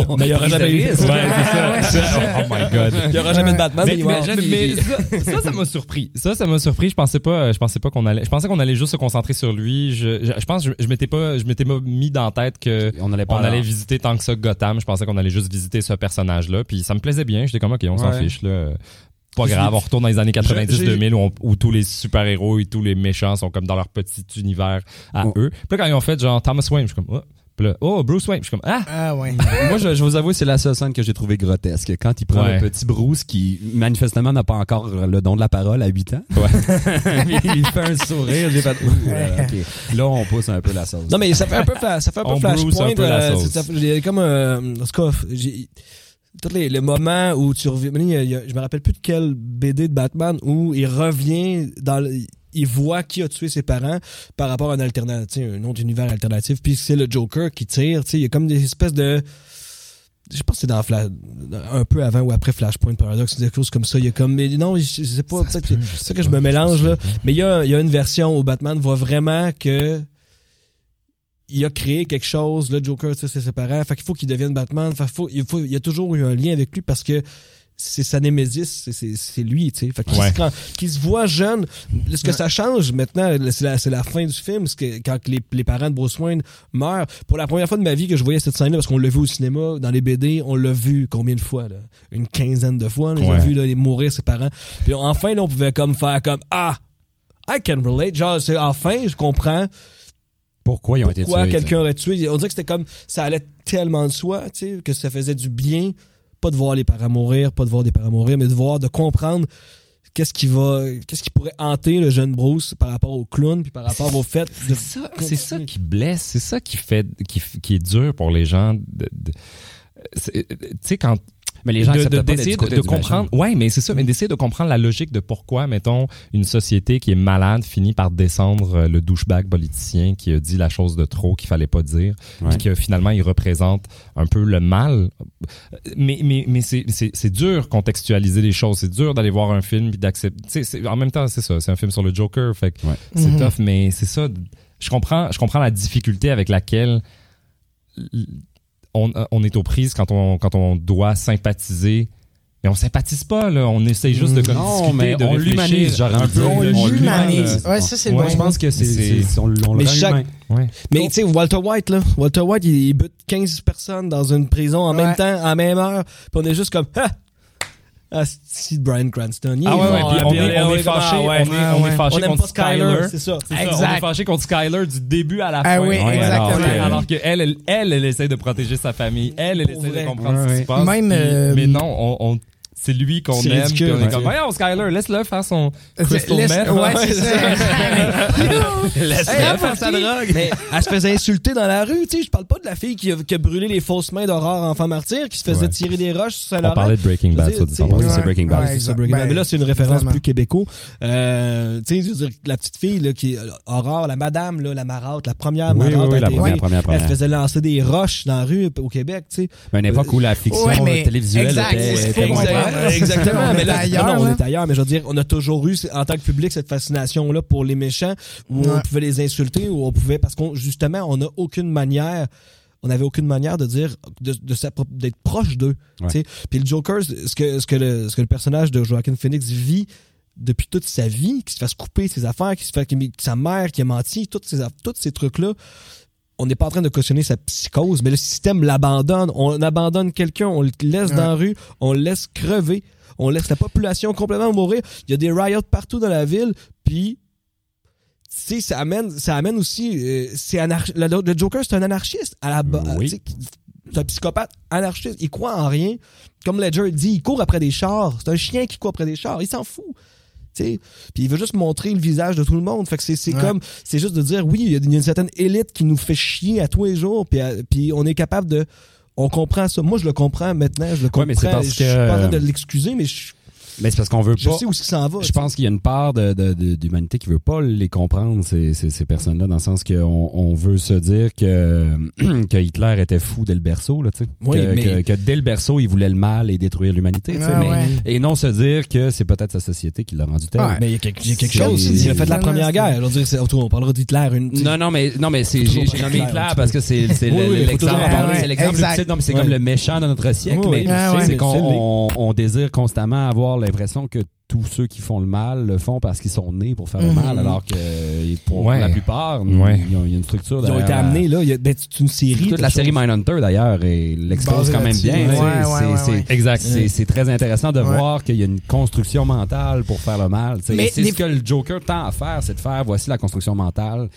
Oh, Mais il y aura prise de jamais eu- risque. Ouais, c'est ça. Ouais, c'est ça. Oh my god. Il y aura jamais de Batman, Mais, mais, mais- mais ça, ça, ça m'a surpris. Ça, ça m'a surpris. Je pensais pas, je pensais pas qu'on allait, je pensais qu'on allait juste se concentrer sur lui. Je, je, je pense, que je, je m'étais pas, je m'étais pas mis dans la tête que On allait pas on allait visiter tant que ça Gotham. Je pensais qu'on allait juste visiter ce personnage-là. Puis ça me plaisait bien. J'étais comme, ok, on s'en Ouais. fiche, là. Pas grave, on retourne dans les années 90-2000 où, tous les super-héros et tous les méchants sont comme dans leur petit univers à Oh. eux. Puis là, quand ils ont fait genre Thomas Wayne, je suis comme, oh, là, oh, Bruce Wayne, je suis comme, ah! Ah ouais. Moi, je, je vous avoue, c'est la seule scène que j'ai trouvé grotesque. Quand il prend Ouais. le petit Bruce qui, manifestement, n'a pas encore le don de la parole à 8 ans. il fait un sourire. J'ai fait, ouh, euh, ok. Là, on pousse un peu la sauce. Non, mais ça fait un peu, fla- ça fait un peu On flashpoint. bruise un peu la euh, sauce. ça fait- j'ai comme, euh, en tout cas, j'ai, tous les, les moments où tu reviens, je me rappelle plus de quel BD de Batman où il revient dans le- il voit qui a tué ses parents par rapport à un alternatif, un autre univers alternatif, puis c'est le Joker qui tire, tu sais, il y a comme des espèces de, je sais pas si c'est dans Fla- un peu avant ou après Flashpoint Paradox, des choses comme ça, il y a comme, mais non, je, sais pas, peut-être que- c'est ça que je me mélange, là. Mais il y a, il y a une version où Batman voit vraiment que il a créé quelque chose, le Joker, tu sais, c'est ses parents. Fait qu'il faut qu'il devienne Batman. Fait qu'il faut, il faut, il y a toujours eu un lien avec lui parce que c'est sa némésis, c'est- c'est c'est lui, tu sais. Fait qu'il Ouais. se- qu'il se voit jeune, ce que ça change maintenant, c'est la, c'est la fin du film, que quand les, les parents de Bruce Wayne meurent, pour la première fois de ma vie que je voyais cette scène-là, parce qu'on l'a vu au cinéma, dans les BD, on l'a vu combien de fois, là? Une quinzaine de fois, là, j'ai Ouais. vu là, les mourir ses parents. Puis enfin, là, on pouvait comme faire comme, ah, I can relate, genre, c'est enfin, je comprends Pourquoi ils ont été tués? quelqu'un aurait tué? On dirait que c'était comme ça allait tellement de soi, tu sais, que ça faisait du bien, pas de voir les parents mourir, pas de voir des parents mourir, mais de voir, de comprendre qu'est-ce qui va, qu'est-ce qui pourrait hanter le jeune Bruce par rapport au clown, puis par rapport au fait de. C'est ça, c'est ça qui blesse, c'est ça qui fait, qui, qui est dur pour les gens. de- de- c'est- Tu sais, quand Mais les gens de- de- d'essayer de, comprendre. Ouais mais c'est ça mais d'essayer de comprendre la logique de pourquoi mettons une société qui est malade finit par descendre euh, le douchebag politicien qui a dit la chose de trop qu'il fallait pas dire Ouais. puis que finalement il représente un peu le mal. Mais mais mais c'est c'est c'est dur contextualiser les choses. C'est dur d'aller voir un film puis d'accepter. C'est- en même temps c'est ça. C'est un film sur le Joker fait que Ouais. c'est Mhm. tough mais c'est ça. Je comprends je comprends la difficulté avec laquelle on, on est aux prises quand on, quand on doit sympathiser. Mais on sympathise pas, là. On essaye juste de comme, Non, discuter, mais de on l'humanise, j'aurais un peu. On l'humanise. Ouais, ça, c'est le Ouais, bon je pense que c'est, Mais chaque-. Ouais. Mais tu sais, Walter White, là, Walter White, il, il bute 15 personnes dans une prison en Ouais. même temps, à la même heure, puis on est juste comme, ah! Ah, c'est Brian Cranston. Il est Ah ouais, ouais, puis on est, on est fâché, ah, ouais. on est, on est fâché contre pas Skyler, c'est ça. On est fâché contre Skyler du début à la Ah fin. oui, Ouais, exactement. alors que- Alors qu'elle, elle, elle, elle essaie de protéger sa famille. Elle, elle essaie de comprendre Ouais, ce qui se passe. Même, Puis- euh, mais non, on, on- c'est lui qu'on aime. ridicule, on est ouais. comme, voyons, Skyler, laisse-le faire son crystal meth. Ouais, c'est ça. Laisse-le Hey, faire sa drogue. Mais elle se faisait insulter dans la rue, tu sais. Je parle pas de la fille qui a, qui a brûlé les fausses mains d'Aurore enfant martyr, qui se faisait Ouais. tirer des roches sur On Saint-Laurent. parlait de Breaking Bad, ça c'est Breaking Bad. Ouais. Breaking Bad. Ben, Mais là, c'est une référence vraiment. plus québécois. Euh, tu sais, je veux dire, la petite fille, là, qui, euh, Aurore, la madame, là, la marâtre, la première Oui, oui, marâtre. oui, à la TV, première, première, Elle se faisait lancer des roches dans la rue au Québec, tu sais. Mais à une époque où la fiction télévisuelle était, comprend. Exactement. On mais est là, ailleurs, non, non, on est ailleurs. Mais je veux dire, on a toujours eu, en tant que public, cette fascination-là pour les méchants, où on pouvait les insulter, où on pouvait, parce qu'on, justement, on n'a aucune manière, on n'avait aucune manière de dire, de, d'être proche d'eux. Ouais. tu sais. Puis le Joker, ce que, ce que le, ce que le personnage de Joaquin Phoenix vit depuis toute sa vie, qui se fasse couper ses affaires, qui se fait, qui, sa mère qui a menti, toutes ces, tous ces trucs-là, on n'est pas en train de cautionner sa psychose, mais le système l'abandonne. On abandonne quelqu'un, on le laisse Ouais. dans la rue, on le laisse crever, on laisse la population complètement mourir. Il y a des riots partout dans la ville, puis tu sais, ça amène, ça amène aussi, euh, c'est le, le Joker, c'est un anarchiste à la base. Oui. C'est un psychopathe anarchiste. Il croit en rien. Comme Ledger dit, il court après des chars. C'est un chien qui court après des chars. Il s'en fout. Puis il veut juste montrer le visage de tout le monde. Fait que c'est Ouais. comme, c'est juste de dire, oui, il y a une certaine élite qui nous fait chier à tous les jours. Puis, on est capable de, on comprend ça. Moi, je le comprends maintenant. Je le comprends. Ouais, mais c'est parce je suis que- pas en train de l'excuser, mais je, Mais c'est parce qu'on veut je pas. sais où ça s'en va. Je pense qu'il y a une part de, de- de- d'humanité qui veut pas les comprendre, ces, ces, ces personnes-là, dans le sens qu'on on veut se dire que, que Hitler était fou dès le berceau, là, tu sais. Oui, que, mais- que, que dès le berceau, il voulait le mal et détruire l'humanité, tu sais. Ah mais- ouais. Et non se dire que c'est peut-être sa société qui l'a rendu tel. Ouais. Mais il y a quelque, il y a quelque C'est- chose. Il a fait de la première guerre. Je veux dire, c'est- on parlera d'Hitler. Une, Non, non, mais, non, mais c'est, j'ai, nommé Hitler parce que c'est, l'exemple, c'est l'exemple. Non, mais c'est comme le méchant de notre siècle, mais Ouais, c'est, qu'on désire constamment avoir l'impression que tous ceux qui font le mal le font parce qu'ils sont nés pour faire le Mhm. mal, alors que pour Ouais. la plupart, Ouais. ils ont- il y a une structure Ils ont été amenés, là. Il y a, ben, c'est une série. Toute la série. Mindhunter d'ailleurs et l'expose quand même bien. ouais. tu sais. Ouais, ouais, C'est- ouais, c'est- ouais. Exact. C'est très intéressant de Ouais. voir qu'il y a une construction mentale pour faire le mal. C'est ce que le Joker tend à faire, c'est de faire voici la construction mentale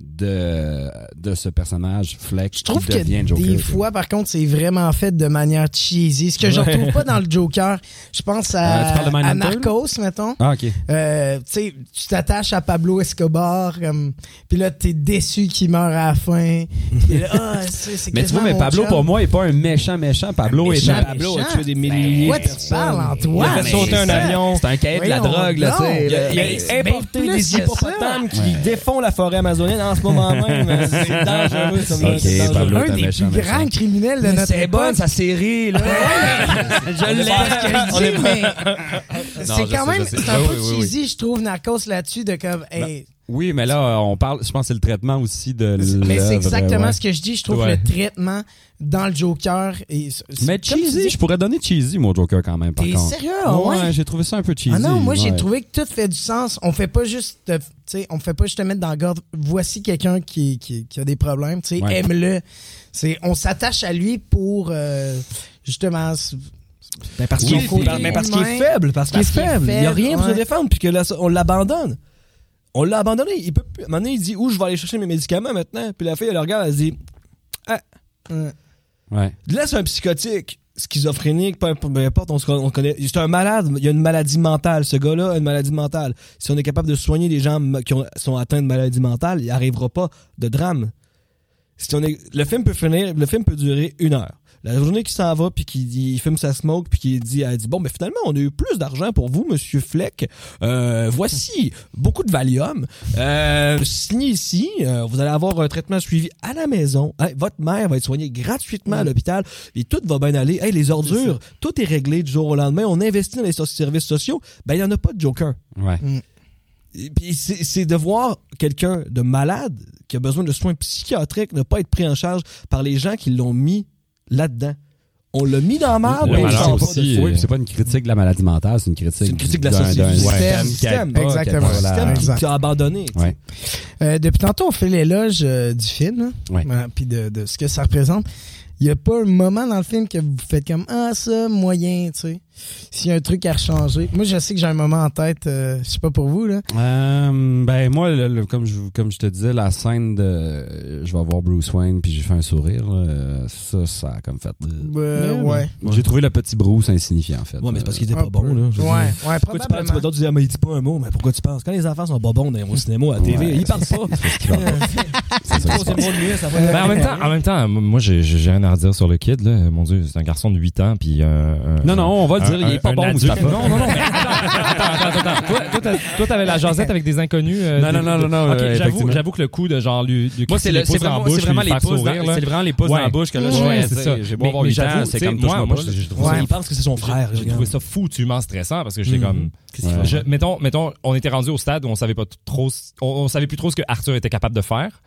de, de ce personnage Fleck Je trouve qui que devient Joker. des fois, par contre, c'est vraiment fait de manière cheesy. Ce que je retrouve pas dans le Joker, je pense Euh, à, Mindhunter, Narcos, mettons. Ah, ok. Euh, tu sais, tu t'attaches à Pablo Escobar, comme, puis là, t'es déçu qu'il meurt à la fin. Là, ah, Mais tu vois, mais Pablo, pour moi, est pas un méchant méchant. Pablo est un. Pablo a tué des Ben, milliers quoi de tu personnes. parles, Antoine? Il a fait sauter un ça. avion. C'est un cahier de la drogue, là, tu sais. Il a, Ben, importé ben, des que hippopotames qui défont la forêt amazonienne en ce moment même. C'est dangereux. ça, Ok, c'est dangereux. Pablo. un des méchant, plus méchant. grands criminels de Mais notre C'est époque. bonne sa série, là. je l'ai. Mais c'est quand sais, même, c'est un peu cheesy, je trouve, Narcos là-dessus, de comme, hey, Oui, mais là, euh, on parle, je pense que c'est le traitement aussi de Mais c'est exactement ouais. ce que je dis. Je trouve Ouais. le traitement dans le Joker. Et, Mais cheesy, dis, je pourrais donner cheesy, mon Joker, quand même, par T'es contre. sérieux? ah ouais? j'ai trouvé ça un peu cheesy. Ah non, moi j'ai ouais. trouvé que tout fait du sens. On fait pas juste, te- tu sais, on fait pas juste te mettre dans la garde. Voici quelqu'un qui, qui, qui a des problèmes, tu sais, Ouais. aime-le. C'est, on s'attache à lui pour euh, justement. Ben parce Oui, qu'il faut ben, parce qu'il est faible, parce qu'il est faible. Il y a rien pour se ouais. défendre, puis que là, on l'abandonne. On l'a abandonné. Il peut plus. À un moment donné, il dit où je vais aller chercher mes médicaments maintenant? Puis la fille, elle le regarde, elle se dit euh, Ouais. là, c'est un psychotique, schizophrénique, peu importe, peu importe, on, se- on connaît. C'est un malade. Il y a une maladie mentale. Ce gars-là a une maladie mentale. Si on est capable de soigner les gens qui ont- sont atteints de maladie mentale, il arrivera pas de drame. Si on est, le film peut finir, le film peut durer une heure. La journée qui s'en va, puis qui dit, il fume sa smoke, puis qui dit, elle dit, bon, mais finalement, on a eu plus d'argent pour vous, Monsieur Fleck. Euh, voici beaucoup de Valium. Euh, signez ici, euh, vous allez avoir un traitement suivi à la maison. Hey, votre mère va être soignée gratuitement à l'hôpital, et tout va bien aller. Hey, les ordures, tout est réglé du jour au lendemain. On investit dans les so- services sociaux. Ben, il n'y en a pas de Joker. Ouais. Et puis c'est c'est de voir quelqu'un de malade qui a besoin de soins psychiatriques ne pas être pris en charge par les gens qui l'ont mis là-dedans. On l'a mis dans la merde, Le on le aussi, de euh, c'est pas une critique de la maladie mentale, c'est une critique, C'est une critique de la d'un- société, du système Exactement. Voilà. système qui- Exact. qui a abandonné. Ouais. euh, depuis tantôt, on fait l'éloge euh, du film. Ouais. Voilà, puis de, de ce que ça représente. Il y a pas un moment dans le film que vous faites comme ah ça moyen, tu sais. S'il y a un truc à rechanger. Moi, je sais que j'ai un moment en tête. euh, je sais pas pour vous là. Euh, ben moi, le- le- comme je comme je te disais, la scène de je vais voir Bruce Wayne puis j'ai fait un sourire, là, ça, ça a comme fait. Euh, ouais. J'ai trouvé le petit Bruce insignifiant en fait. Ouais, mais c'est parce qu'il était Un pas bon, peu. là. Ouais, dire. ouais, Pourquoi tu parles, tu vas d'autres dire, ah, mais il dit pas un mot, mais pourquoi tu penses? Quand les enfants sont pas bons au cinéma, à la TV, Ouais, ils parlent pas. En même temps, en même temps, moi j'ai rien à redire sur le kid là. Mon Dieu, c'est un garçon de 8 ans puis euh, Non non, on va dire, il est pas bon adulte. Moustapha. Non non non. attends, attends, attends. Toi, toi, t'as- toi, t'avais la jasette avec des inconnus. euh, Non, non, non, non, euh, j'avoue, que le coup de genre lui, Moi, c'est vraiment, les pouces, c'est vraiment les pouces dans la bouche que là, je ça. J'ai beau avoir mais 8 ans, j'avoue, c'est comme moi, moi, j'ai trouvé ça-. Il pense que c'est son frère. J'ai trouvé ça foutument stressant parce que j'étais Mhm. comme. Qu'est-ce qu'il fait? Je- mettons, mettons, on était rendu au stade où on savait pas trop, on savait plus trop ce que Arthur était capable de faire.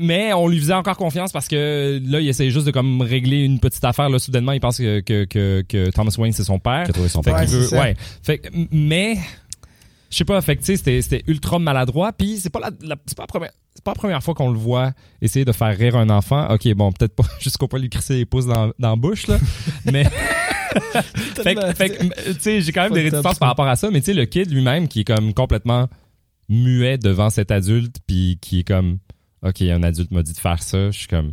Mais on lui faisait encore confiance parce que là, il essayait juste de comme régler une petite affaire. Là, soudainement, il pense que, que, que, que Thomas Wayne, c'est son père. Qui a trouvé son Fait père. qu'il veut, ouais. Fait mais, je sais pas, fait que, c'était, c'était ultra maladroit. Puis c'est pas la, la- c'est pas la première, c'est pas la première fois qu'on le voit essayer de faire rire un enfant. Ok, bon, peut-être pas jusqu'au point de lui crisser les pouces dans, dans la bouche, là. mais, fait, que- tu sais, j'ai quand même des réticences par rapport à ça. Mais tu sais, le kid lui-même qui est comme complètement muet devant cet adulte, puis qui est comme, ok, un adulte m'a dit de faire ça. Je suis comme,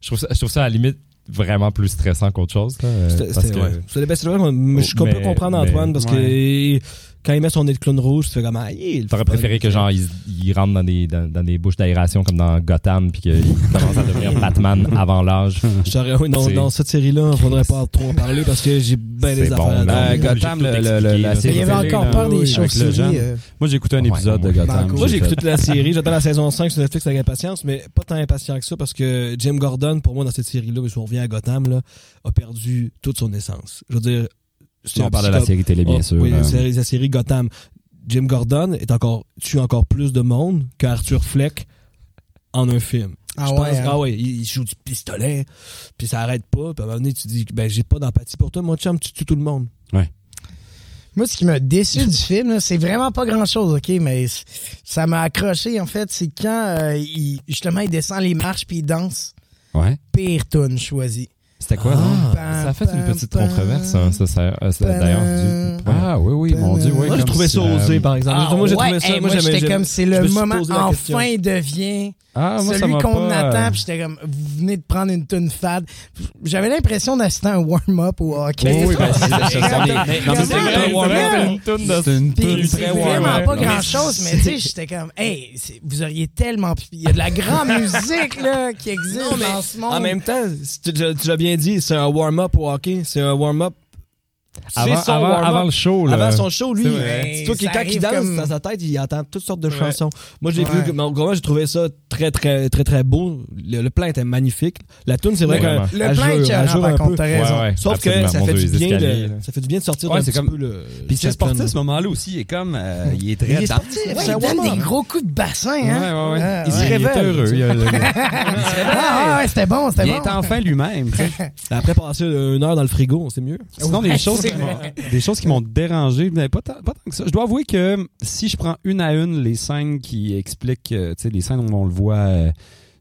je trouve ça, je trouve ça à la limite vraiment plus stressant qu'autre chose. euh, C'était- c'était- que- ouais. C'est c'est vrai, mais je peux Mais- comprendre mais- Antoine parce que quand il met son nez de clown rouge, tu fais comme ah, il T'aurais préféré que genre il, il rentre dans des dans, dans des bouches d'aération comme dans Gotham puis qu'il commence à devenir Batman avant l'âge? J'aurais- oui, non, cette série-là, il faudrait pas trop en parler parce que j'ai bien des C'est affaires bon, à là. Euh, Gotham, le- le- la série Il y avait encore peur des jeune. euh, Moi, j'ai écouté un Ouais, épisode de ouais. Gotham. Moi, j'ai écouté toute la série. J'attends la saison 5 sur Netflix avec impatience, mais pas tant impatient que ça parce que Jim Gordon, pour moi, dans cette série-là, mais si on revient à Gotham, là, a perdu toute son essence. Je veux dire, On parle de la série télé, bien Oh, sûr. Oui, hein. la série Gotham. Jim Gordon est encore, tue encore plus de monde qu'Arthur Fleck en un film. Ah Je ouais, pense- hein. ah ouais, il, joue du pistolet, puis ça arrête pas. Puis à un moment donné, tu dis, ben j'ai pas d'empathie pour toi, mon chum, tu tues tout le monde. Moi, ce qui m'a déçu du film, c'est vraiment pas grand-chose, OK, mais ça m'a accroché, en fait, c'est quand euh, il, justement il descend les marches puis il danse. Ouais. Pire tune choisi. C'était quoi, ça? Ça a fait une petite controverse, hein, ça, ça, euh, ça, d'ailleurs. du- Ah, oui, oui, mon Dieu, oui. moi, j'ai comme trouvé ça si, osé, euh, par exemple. Ah, moi, j'ai ouais, trouvé ça. hey, moi, j'étais comme, c'est je le suis moment, posé la question. enfin, il devient Ah, moi, ça celui m'a qu'on pas, attend, euh, puis j'étais comme, vous venez de prendre une tune fade. J'avais l'impression d'assister à un warm-up au hockey. Oui, ben, c'est ça, mais- non, mais c'est vrai, une toune de C'est une Puis toune c'est très vraiment warm-up, pas grand chose, mais tu sais, j'étais comme, hey, c'est- vous auriez tellement pu. Il y a de la grande musique, là, qui existe Non, dans ce monde. En même temps, c'est- tu, tu l'as bien dit, c'est un warm-up au hockey. C'est un warm-up Avant, son avant, avant le show, là. Avant son show, lui, C'est que Ça quand il danse comme- dans sa tête, il entend toutes sortes de chansons. Moi, j'ai Ouais. vu, mais vraiment, j'ai trouvé ça très, très, très, très beau. Le, le plan était magnifique. La tune, c'est vrai Ouais, que. Le plan joue- est un contre, peu. raison. Ouais, ouais. Sauf que ça fait, du bien de, ça fait du bien de sortir Ouais, un c'est petit comme- peu le. Puis c'est sportif, ce moment-là aussi. Il est comme. euh, il est très. Il sportif. Ouais, un il donne des gros coups de bassin, Ouais, hein? ouais, ouais. Ah, il se ouais. révèle. Il est heureux, Il, Ah, ouais, c'était bon, c'était il bon. est enfin lui-même. Après passer une heure dans le frigo, c'est mieux. Sinon, Ouais, des choses, c'est des choses qui m'ont dérangé, mais pas tant, pas tant que ça. Je dois avouer que si je prends une à une les scènes qui expliquent, euh, tu sais, les scènes où on le voit euh,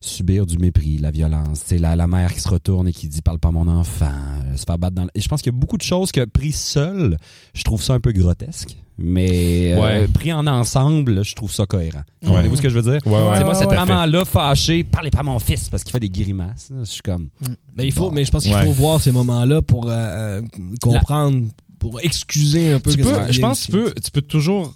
subir du mépris, la violence, tu sais, la, la mère qui se retourne et qui dit parle pas à mon enfant, euh, se faire battre dans. le- Et je pense qu'il y a beaucoup de choses que pris seul, je trouve ça un peu grotesque. Mais euh, pris en ensemble, je trouve ça cohérent. Ouais. Comprenez-vous ce que je veux dire? Ouais, moi, cette ouais. maman-là fâchée, parlez pas à mon fils parce qu'il fait des grimaces. là. Je suis comme. Mais il faut, mais je pense qu'il Ouais. faut voir ces moments-là pour euh, euh, comprendre, pour excuser un peu. Tu peux, je pense que tu peux, tu peux toujours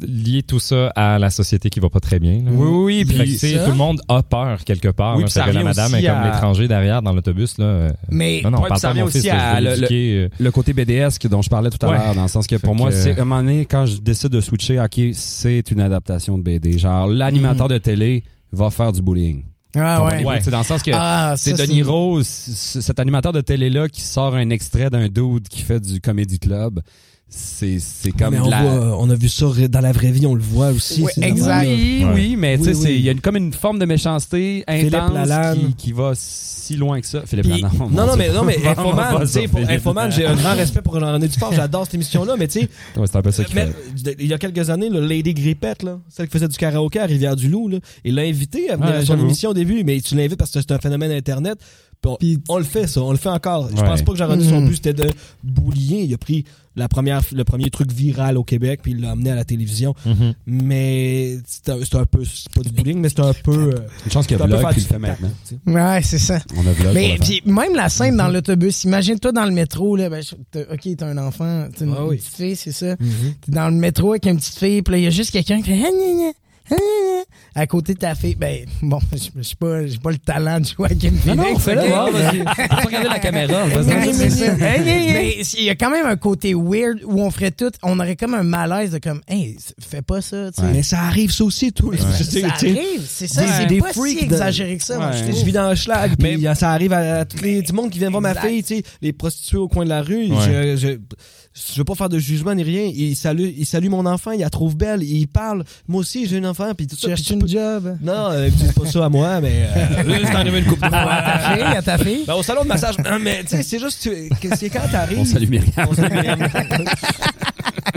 lier tout ça à la société qui va pas très bien. là. Oui, oui, puis tout le monde a peur quelque part. Oui, là. puis ça la madame est comme à- l'étranger derrière dans l'autobus. là. Mais Non, non, Ouais, parle puis ça revient fils, aussi là, à le- euh. le côté BDS dont je parlais tout à Ouais. l'heure, dans le sens que Fait pour moi, que- c'est à un moment donné, quand je décide de switcher, OK, c'est une adaptation de BD. Genre, l'animateur de télé va faire du bullying. Ah, ouais. C'est dans le sens que Ah, c'est Denis Rose, cet animateur de télé-là qui sort un extrait d'un dude qui fait du comedy club. C'est c'est comme mais on, la... voit, on a vu ça dans la vraie vie, on le voit aussi. C'est exact. là. Oui, oui, mais tu sais, Oui, c'est- oui. il y a une, comme une forme de méchanceté intense qui, qui va si loin que ça. Philippe Puis-. Non, non, mais, non, mais Infoman. Infoman, j'ai un grand respect pour René Dufort, j'adore cette émission-là, mais tu sais, Ouais, c'est un peu ça qu'il mais, fait. il y a quelques années, là, Lady Grippette, là, celle qui faisait du karaoké à Rivière-du-Loup, là, il l'a invité à venir à son émission au début, mais tu l'invites parce que c'est un phénomène Internet. Puis on, Puis- on le fait, ça, on le fait encore. Je Ouais. pense pas que Jean-René, son Mhm. but, c'était de boulier. Il a pris la première, le premier truc viral au Québec, puis il l'a amené à la télévision. Mhm. Mais c'est un, un peu, c'est pas du bullying, mais c'est un peu. euh, Une chance qu'il y a Vlog qui le fait maintenant. tu sais. Ouais, c'est ça. On a Vlog Mais puis même la scène dans l'autobus, imagine-toi dans le métro, là, ben, t'as- ok, t'as un enfant, t'as une, Ah oui. une petite fille, c'est ça. Mhm. T'es dans le métro avec une petite fille, puis là, il y a juste quelqu'un qui fait Gna à côté de ta fille. Ben, bon, je suis pas, j'ai pas le talent de jouer avec une fille. Non, non, fais-le, vas-y. Pas regarder la caméra. Mais il y a quand même un côté weird où on ferait tout, on aurait comme un malaise de comme, hey, fais pas ça, tu sais. Mais ça arrive, ça aussi, tout. Ça arrive, c'est ça, Des- c'est des pas freaks si exagéré que ça, je vis dans le schlag, Mais- a- ça arrive à, les du monde qui vient voir ma fille, tu sais, les prostituées au coin de la rue. Je, veux pas faire de jugement ni rien. Il salue, il salue mon enfant, il la trouve belle, il parle. Moi aussi, j'ai un enfant, puis tout Tu ça. tu une peux- job? Non, euh, dis pas ça à moi, mais euh, c'est arrivé une couple de fois. À ta fille, à ta fille? Ben, au salon de massage, non, mais tu sais, c'est juste c'est quand t'arrives. On salue Myriam. On salue Myriam.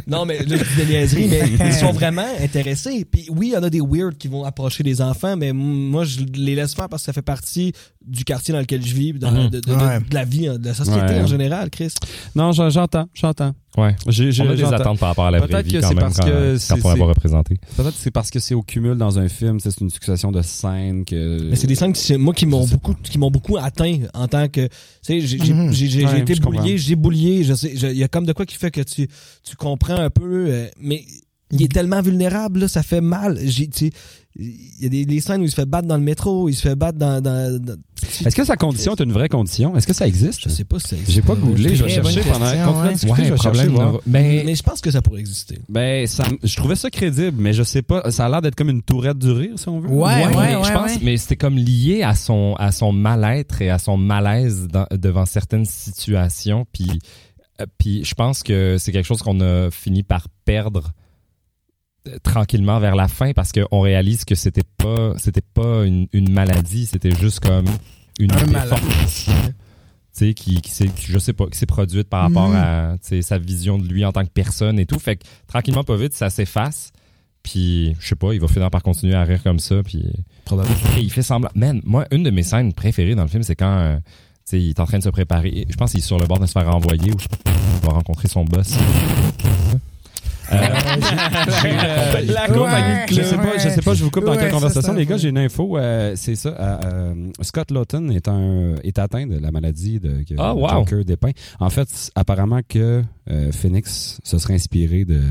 non, mais là, je dis des niaiseries, mais ils sont vraiment intéressés. Puis oui, il y en a des weird qui vont approcher des enfants, mais moi, je les laisse faire parce que ça fait partie du quartier dans lequel je vis, dans Mhm. de, de- de- Ouais. de la vie, hein, de la société Ouais. en général, Chris. Non, j'en- j'entends, j'entends. Ouais. J'ai, j'ai- On a des attentes par rapport à la vraie vie quand même parce quand, que quand c'est- on la représenter. Peut-être que c'est parce que c'est au cumul dans un film, c'est une succession de scènes que. Mais c'est des scènes qui, c'est- moi, qui m'ont beaucoup, qui m'ont beaucoup atteint en tant que, tu sais, j'ai, j'ai, Mhm. j'ai, j'ai- Ouais, j'ai été boulié, j'ai boulié, je sais, il y a comme de quoi qui fait que tu, tu comprends un peu, euh, mais il est tellement vulnérable, là, ça fait mal. J'ai, il y a des, des scènes où il se fait battre dans le métro, il se fait battre dans, dans, dans- Est-ce que sa condition est une vraie condition? Est-ce que ça existe? je sais pas si ça existe. J'ai pas googlé, je vais chercher pendant. à ouais. discuter, je vais chercher, problème. voir. là. mais, Mais je pense que ça pourrait exister. Ben, ça, je trouvais ça crédible, mais je sais pas. Ça a l'air d'être comme une tourette du rire, si on veut. Ouais, Ouais, ouais, je pense, ouais. mais c'était comme lié à son à son mal-être et à son malaise dans- devant certaines situations. Puis, euh, puis je pense que c'est quelque chose qu'on a fini par perdre tranquillement vers la fin parce qu'on réalise que c'était pas c'était pas une, une maladie, c'était juste comme une Un déformation, qui, qui s'est, qui, je sais pas, qui s'est produite par rapport Mhm. à sa vision de lui en tant que personne et tout. Fait que tranquillement, pas vite, ça s'efface. Puis, je sais pas, il va finir par continuer à rire comme ça. Puis, et il fait semblant. Man, moi, une de mes scènes préférées dans le film, c'est quand euh, il est en train de se préparer. Je pense qu'il est sur le bord de se faire renvoyer ou je sais pas, il va rencontrer son boss. Euh, j'ai- La compagnie de Je sais pas, je sais pas, je vous coupe dans quelle conversation, les gars, j'ai une info, euh, c'est ça, euh, euh, Scott Lawton est un, est atteint de la maladie de, que Ah, wow. Joker dépeint. En fait, apparemment que euh, Phoenix se serait inspiré de,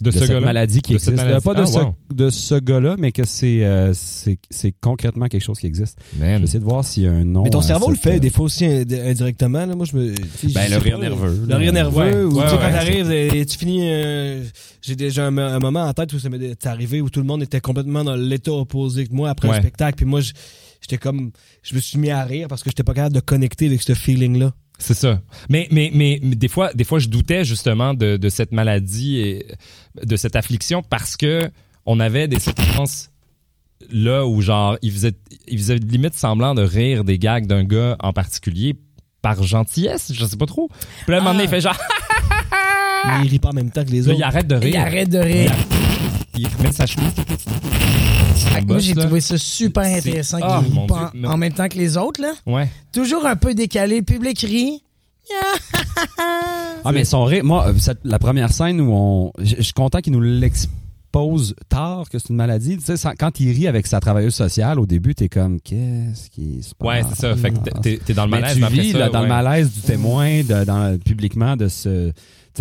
De ce cette gars-là? maladie qui De existe. maladie? Pas de, Ah, ce, wow. de ce gars-là, mais que c'est euh, c'est c'est concrètement quelque chose qui existe. Man. J'essaie de voir s'il y a un nom. Mais ton cerveau le fait euh, des fois aussi ind- indirectement. Là. Moi, je me. Ben, je le rire nerveux. Le rire nerveux, Ouais, ou ouais, tu sais, ouais. quand t'arrives et tu finis. euh, J'ai déjà un, un moment en tête où ça m'est arrivé où tout le monde était complètement dans l'état opposé que moi après Ouais. un spectacle. Puis moi, je- j'étais comme. Je me suis mis à rire parce que j'étais pas capable de connecter avec ce feeling-là. C'est ça. Mais, mais, mais, mais des fois, des fois, je doutais justement de, de cette maladie et de cette affliction parce que on avait des séquences là où genre il faisait, il faisait limite semblant de rire des gags d'un gars en particulier par gentillesse, je sais pas trop. Puis là, à un moment donné, il fait genre, Mais il rit pas en même temps que les là, autres. il arrête de Il rire. arrête de rire. Il remet sa chemise. Moi, j'ai trouvé ça super intéressant Ah, qu'il rit mon pas Dieu, en, non. en même temps que les autres. Là. Ouais. Toujours un peu décalé. Le public rit. Ah, mais son rire, moi, euh, cette- la première scène où on. Je suis content qu'il nous l'expose tard que c'est une maladie. Tu sais, quand il rit avec sa travailleuse sociale, au début, t'es comme, qu'est-ce qui se passe? Ouais, c'est ça. Fait que t'es- dans le Mais malaise tu après vis ça, là, dans le malaise du témoin, de, dans, publiquement, de ce.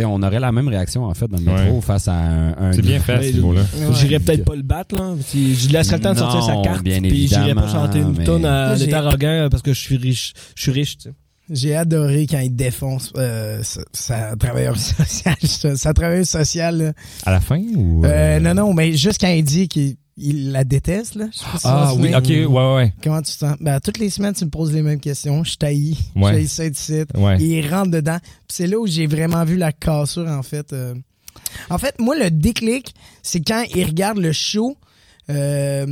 On aurait la même réaction, en fait, dans le métro Ouais. face à un. un- C'est bien fait ce niveau-là. Ouais. J'irais peut-être pas le battre, là. Si je lui laisserais le temps de sortir sa Non, carte. bien Puis j'irais pas chanter une mais- tonne à l'état arrogant parce que je suis riche. Je suis riche, tu sais. J'ai adoré quand il défonce euh, sa, sa travailleuse sociale. sa travailleuse sociale. là. À la fin ou. Euh, non, non, mais juste quand il dit qu'il il la déteste. Là. Je sais pas si Ah oui, ok, ouais, ouais. Comment tu te sens? Ben, toutes les semaines, tu me poses les mêmes questions. Je taillis. Ouais. Je taillis ça ici. Ouais. Il rentre dedans. Puis c'est là où j'ai vraiment vu la cassure, en fait. euh. En fait, moi, le déclic, c'est quand il regarde le show. euh,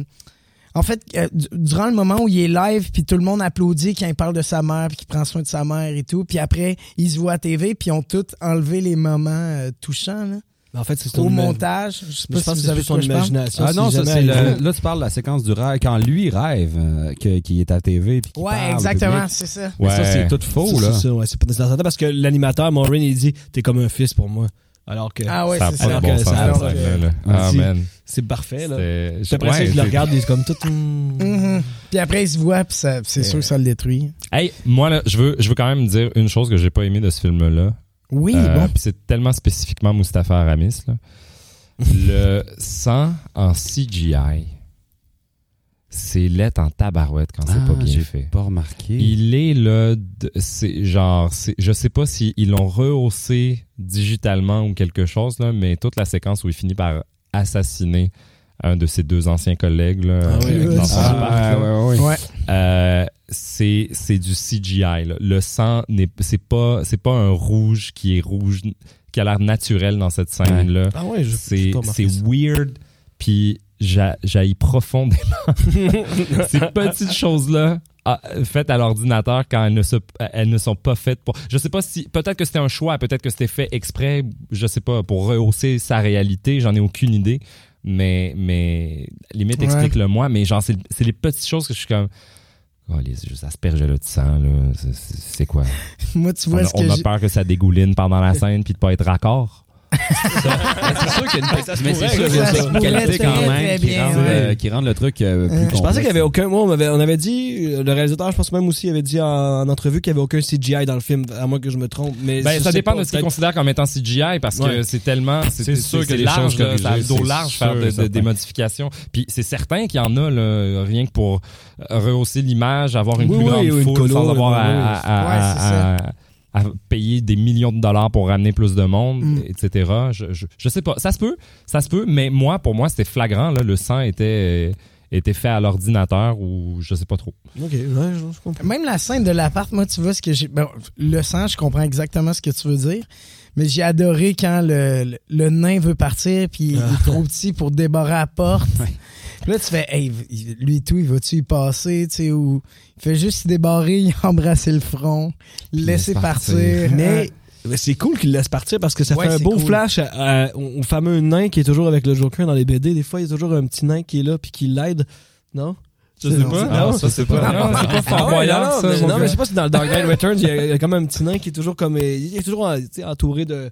En fait, euh, du- durant le moment où il est live, puis tout le monde applaudit quand il parle de sa mère, puis qu'il prend soin de sa mère et tout. Puis après, ils se voient à TV, puis ils ont tous enlevé les moments touchants. Là. Mais en fait, c'est Au montage. Je sais Mais pas je pense si que vous avez son imagination. Ah si non, ça c'est le, là tu parles de la séquence du rêve quand lui rêve euh, que- qu'il est à TV puis qu'il Ouais, parle au exactement, public. c'est ça. Mais ça c'est tout faux C'est là. ça, ouais, c'est pas nécessaire parce que l'animateur, Maureen, il dit T'es comme un fils pour moi. Alors que Ah ouais, ça a c'est pas ça. de bon sens, que- cette alors scène-là, là. que- Ah, Si. man. c'est parfait. Là. Ça, ouais, le c'est- regarde, il est comme tout. hmm. Mhm. Puis après, il se voit, puis ça- c'est sûr que ça le détruit. Hey, moi, là, je veux, je veux quand même dire une chose que j'ai pas aimé de ce film-là. Oui, Euh, bon. puis c'est tellement spécifiquement Mustapha Aramis. Là. le sang en CGI, c'est laid en tabarouette quand c'est Ah, pas bien j'ai fait. pas remarqué. Il est là, de- c'est genre, c'est, je sais pas s'ils l'ont rehaussé digitalement ou quelque chose, là, mais toute la séquence où il finit par assassiner un de ses deux anciens collègues là, Ah oui, oui, oui. son Ah, parc, là. ouais, ouais, ouais. Ouais. Euh, c'est c'est du CGI. là. Le sang n'est c'est pas c'est pas un rouge qui est rouge qui a l'air naturel dans cette scène là. Ah ouais, C'est weird puis j'a- j'haïs profondément ces petites choses là faites à l'ordinateur quand elles ne, se, elles ne sont pas faites pour je sais pas si peut-être que c'était un choix peut-être que c'était fait exprès je sais pas pour rehausser sa réalité j'en ai aucune idée mais mais limite Ouais. explique-le moi mais genre c'est les petites choses que je suis comme Oh, les juste asperges là de sang, là. C'est- quoi? Moi, tu On vois ce que on a peur que ça dégouline pendant la scène puis de pas être raccord. C'est sûr qu'il y a une, mais c'est sûr ça qu'il y a se une pourrait qualité quand très même qui bien, rend, ouais. euh, qui rend le truc euh, plus Euh, je Je pensais qu'il y avait aucun. Moi, on avait, on avait dit, le réalisateur, je pense même aussi, avait dit en, en entrevue qu'il y avait aucun CGI dans le film, à moins que je me trompe. Mais Ben, ça dépend pas, de ce qu'il considère comme étant CGI parce que Ouais. c'est tellement. C'est sûr que les larges, choses là, ça dos large faire de- de- des modifications. Puis c'est certain qu'il y en a, là, rien que pour rehausser l'image, avoir une Oui, plus oui, grande ou une foule sans avoir oui, à, oui. À- payer des millions de dollars pour ramener plus de monde, Mm. etc. Je, je, je sais pas. Ça se peut, ça se peut, mais moi, pour moi, c'était flagrant. Là, le sang était, était fait à l'ordinateur ou je sais pas trop. Ok, ouais, je, je comprends. Même la scène de l'appart, moi, tu vois ce que j'ai. bon, le sang, je comprends exactement ce que tu veux dire. Mais j'ai adoré quand le, le, le nain veut partir, puis il est trop petit pour débarrer la porte. Puis là, tu fais, hey, lui et tout, il va-tu y passer, tu sais, ou il fait juste se débarrer, il embrasser le front, le laisser laisse partir. partir. Mais mais c'est cool qu'il le laisse partir parce que ça Ouais, fait un beau cool. flash à- à- au, fameux nain qui est toujours avec le Joker dans les BD. Des fois, il y a toujours un petit nain qui est là puis qui l'aide. Non? Je sais pas. Non, ça, c'est pas. Non, Non, c'est pas Ah Fort Boyard, non, ça, mais, non, je sais pas si dans le Dark Knight Returns, il y, a, y comme un petit nain qui est toujours comme. Il est toujours entouré de.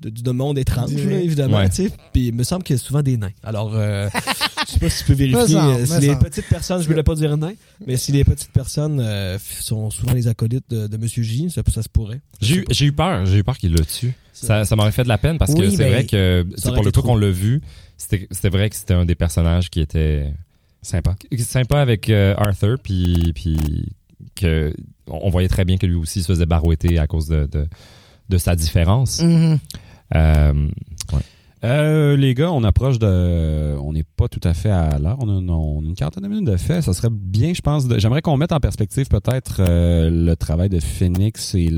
De, de monde étrange, évidemment, Ouais. tu sais. Puis il me semble qu'il y a souvent des nains. Alors, euh, Je sais pas si tu peux vérifier semble, euh, si les semble. petites personnes, je voulais pas dire non, mais si les petites personnes euh, sont souvent les acolytes de, de Monsieur J, ça, ça se pourrait. J'ai eu, peur, j'ai eu peur qu'il le tue. Ça, ça m'aurait fait de la peine parce que c'est vrai que pour le trop. qu'on l'a vu, c'était vrai que c'était un des personnages qui était Sympa. sympa avec euh, Arthur, puis puis que on voyait très bien que lui aussi se faisait barouetter à cause de de, de sa différence. Euh, Euh, les gars, on approche de. On n'est pas tout à fait à l'heure. On, a- on a une quarantaine de minutes de fait. Ça serait bien, je pense. de- J'aimerais qu'on mette en perspective peut-être euh, le travail de Phoenix et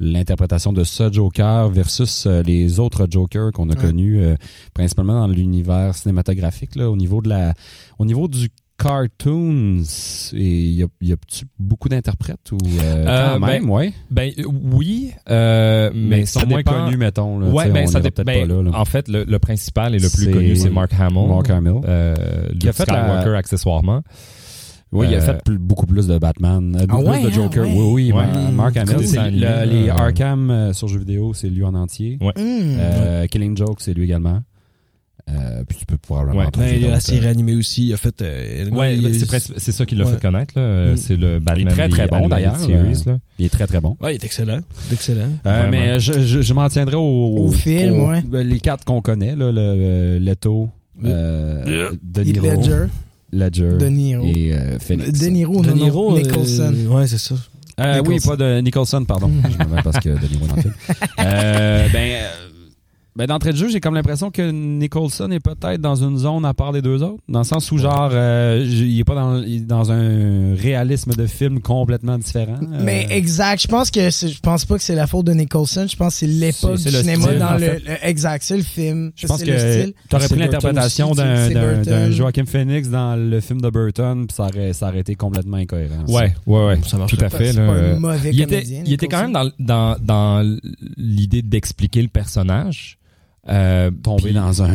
l'interprétation de ce Joker versus euh, les autres Jokers qu'on a Ouais. connus, euh, principalement dans l'univers cinématographique. Là, au niveau de la, au niveau du cartoon, c'est- il y a, y a beaucoup d'interprètes ou euh, Euh, quand même, ouais. ben oui, euh, mais, Mais, c'est moins dépend- connu, mettons. Là, Ouais, ben on ça dépend. peut-être ben, pas là. là. En fait, le, le principal et le plus connu, c'est Mark Hamill. Mark Hamill. Euh, Qui a fait la- Skywalker accessoirement. Oui, il a fait plus- beaucoup plus de Batman, beaucoup Ah ouais, plus de hein, Joker. ouais. Oui, oui, Ouais. Mark Hamill. C'est le- les Arkham euh, sur jeux vidéo, c'est lui en entier. Ouais. Euh, Killing Joke, c'est lui également. Euh, puis tu peux probablement Ouais. Ben, il a la d'autres, série euh, animée aussi. Il a fait. euh, Ouais, il- c'est ça qui l'a Ouais. fait connaître. là. Euh, Mm. C'est le Batman. très, très The bon, d'ailleurs, Series, là. Il est très très bon. Ouais, il est excellent. Il est excellent. Euh, mais je, je, je m'en tiendrai au, Au film, au- ouais. ben, les quatre qu'on connaît, là, le, le Leto, euh, De Niro, Ledger, Ledger De Niro. et euh, Phoenix. De Niro, De euh, Nicholson. ouais, c'est ça. Euh, oui, pas de Nicholson, pardon. Je me mets parce que De Niro dans le film. Euh, ben, euh, ben, d'entrée de jeu, j'ai comme l'impression que Nicholson est peut-être dans une zone à part des deux autres. Dans le sens où, genre, euh, il est pas dans, dans un réalisme de film complètement différent. Euh, Mais exact, je pense que c'est- je pense pas que c'est la faute de Nicholson, je pense que c'est l'époque du cinéma style, dans le, fait. le- exact, c'est le film, je pense c'est que le style. t'aurais pris Burton l'interprétation d'un, Joaquin Phoenix dans le film de Burton, puis ça aurait, ça aurait été complètement incohérent. ça. Ouais, ouais, ouais. Ça marche Tout à pas. fait. C'est là, pas un mauvais il était, comédien, il était quand même dans, dans, dans l'idée d'expliquer le personnage. Euh, Tomber dans un,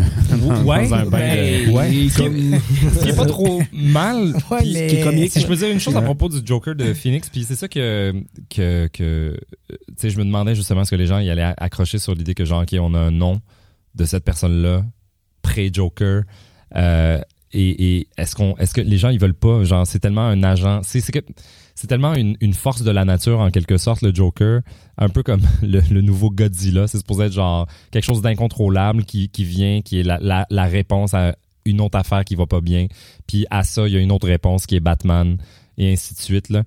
ouais, dans un bain ben, de- ouais. Qui est- ce qui est pas trop mal. Ouais, mais- ce qui est comique. Si je peux dire une chose à propos du Joker de Phoenix, puis c'est ça que que que tu sais, je me demandais justement ce que les gens y allaient accrocher sur l'idée que genre ok, on a un nom de cette personne-là pré-Joker. Euh, et, et est-ce qu'on est-ce que les gens ils veulent pas genre c'est tellement un agent c'est c'est que c'est tellement une, force de la nature en quelque sorte le Joker. Un peu comme le, nouveau Godzilla. C'est supposé être genre quelque chose d'incontrôlable qui, vient qui est la, réponse à une autre affaire qui va pas bien. Puis à ça il y a une autre réponse qui est Batman et ainsi de suite là.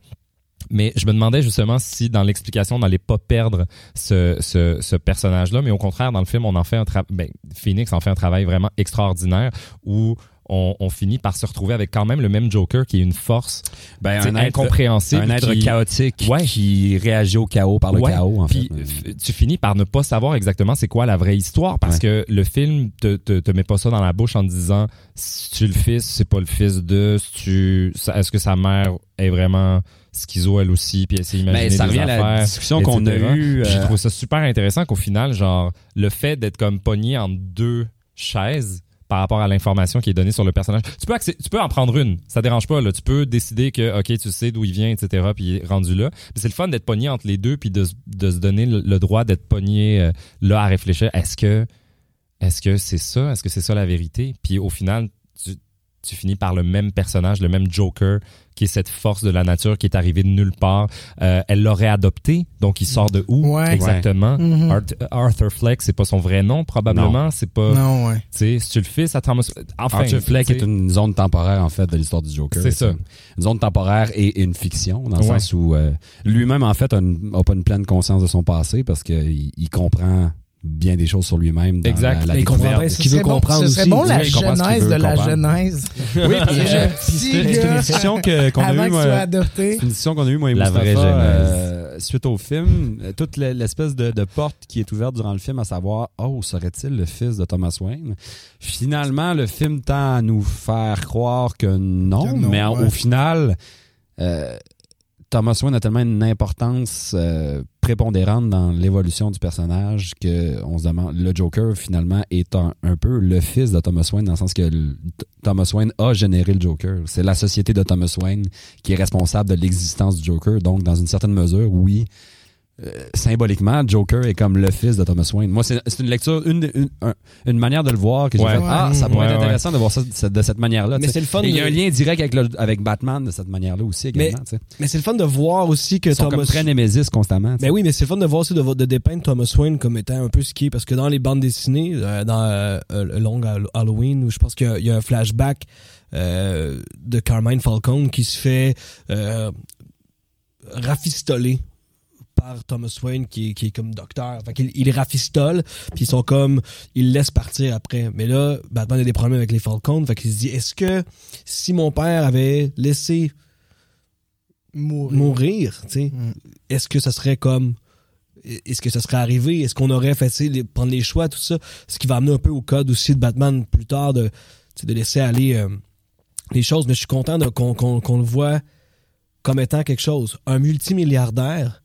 Mais je me demandais justement si dans l'explication on n'allait pas perdre ce, ce, ce personnage-là, mais au contraire, dans le film, on en fait un travail. Ben, Phoenix en fait un travail vraiment extraordinaire où on, on finit par se retrouver avec quand même le même Joker qui est une force Ben, être, incompréhensible. un être qui- chaotique Ouais. qui réagit au chaos par le Ouais. chaos, en Puis fait. tu finis par ne pas savoir exactement c'est quoi la vraie histoire parce que le film te, te, te met pas ça dans la bouche en te disant si tu le fils, c'est pas le fils de, si tu, ça- est-ce que sa mère est vraiment schizo elle aussi, puis imaginé Ben, ça des revient à la discussion qu'on a eue. Puis J'ai euh, trouvé ça super intéressant qu'au final, genre, le fait d'être comme pogné en deux chaises par rapport à l'information qui est donnée sur le personnage. Tu peux, tu peux en prendre une, ça dérange pas. Là. Tu peux décider que, OK, tu sais d'où il vient, etc., puis il est rendu là. Mais c'est le fun d'être pogné entre les deux, puis de, se- donner le, le droit d'être pogné euh, là à réfléchir. Est-ce que est-ce que c'est ça? Est-ce que c'est ça la vérité? Puis au final, tu, tu finis par le même personnage, le même Joker, qui est cette force de la nature qui est arrivée de nulle part. Euh, elle l'aurait adopté, donc il sort de où Ouais. exactement? Mhm. Art- Arthur Fleck, c'est pas son vrai nom probablement, c'est pas. Non, ouais. Tu sais, si tu le Thomas. Enfin, Arthur Fleck est une zone temporaire, en fait, de l'histoire du Joker. C'est ça. Une zone temporaire et une fiction, dans le Ouais. sens où euh, lui-même, en fait, a, une- a pas une pleine conscience de son passé parce qu'il il comprend bien des choses sur lui-même. dans Exact. La, la comprend ce qu'il veut bon- comprendre Ce serait aussi. bon la genèse de la genèse. Oui, c'est c'est une discussion que- qu'on a eue. C'est une discussion qu'on a eue, moi et La vraie genèse. euh, suite au film. Euh, Toute l'e- l'espèce de, de porte qui est ouverte durant le film, à savoir, oh, serait-il le fils de Thomas Wayne? Finalement, le film tend à nous faire croire que non, Que non, mais au final, euh, Thomas Wayne a tellement une importance euh, prépondérante dans l'évolution du personnage que on se demande, le Joker, finalement, est un, peu le fils de Thomas Wayne, dans le sens que Thomas Wayne a généré le Joker. C'est la société de Thomas Wayne qui est responsable de l'existence du Joker. Donc, dans une certaine mesure, oui, euh, symboliquement, Joker est comme le fils de Thomas Wayne. Moi, c'est une lecture, une, une, un- une manière de le voir que j'ai Ouais. fait, ah, ça pourrait Ouais, être ouais. intéressant de voir ça de, de cette manière-là. Mais c'est le fun Il y a un lien direct avec, le- avec Batman de cette manière-là aussi également. Mais c'est le fun de voir aussi que Ils sont Thomas comme très Némésis constamment. Mais oui, mais c'est le fun de voir aussi de, de dépeindre Thomas Wayne comme étant un peu ce qui est parce que dans les bandes dessinées, euh, dans euh, euh, Long Hall- Halloween, où je pense qu'il y y, a un flashback euh, de Carmine Falcone qui se fait euh, rafistoler par Thomas Wayne qui est, qui est comme docteur. Fait qu'il il rafistole, puis ils sont comme ils laissent partir après. Mais là, Batman a des problèmes avec les Falcons, fait qu'il se dit est-ce que si mon père avait laissé Mourir. mourir, tu sais, Mm. est-ce que ça serait comme est-ce que ça serait arrivé? Est-ce qu'on aurait fait les- prendre les choix tout ça? Ce qui va amener un peu au code aussi de Batman plus tard de de laisser aller euh, les choses mais je suis content qu'on le voit comme étant quelque chose un multimilliardaire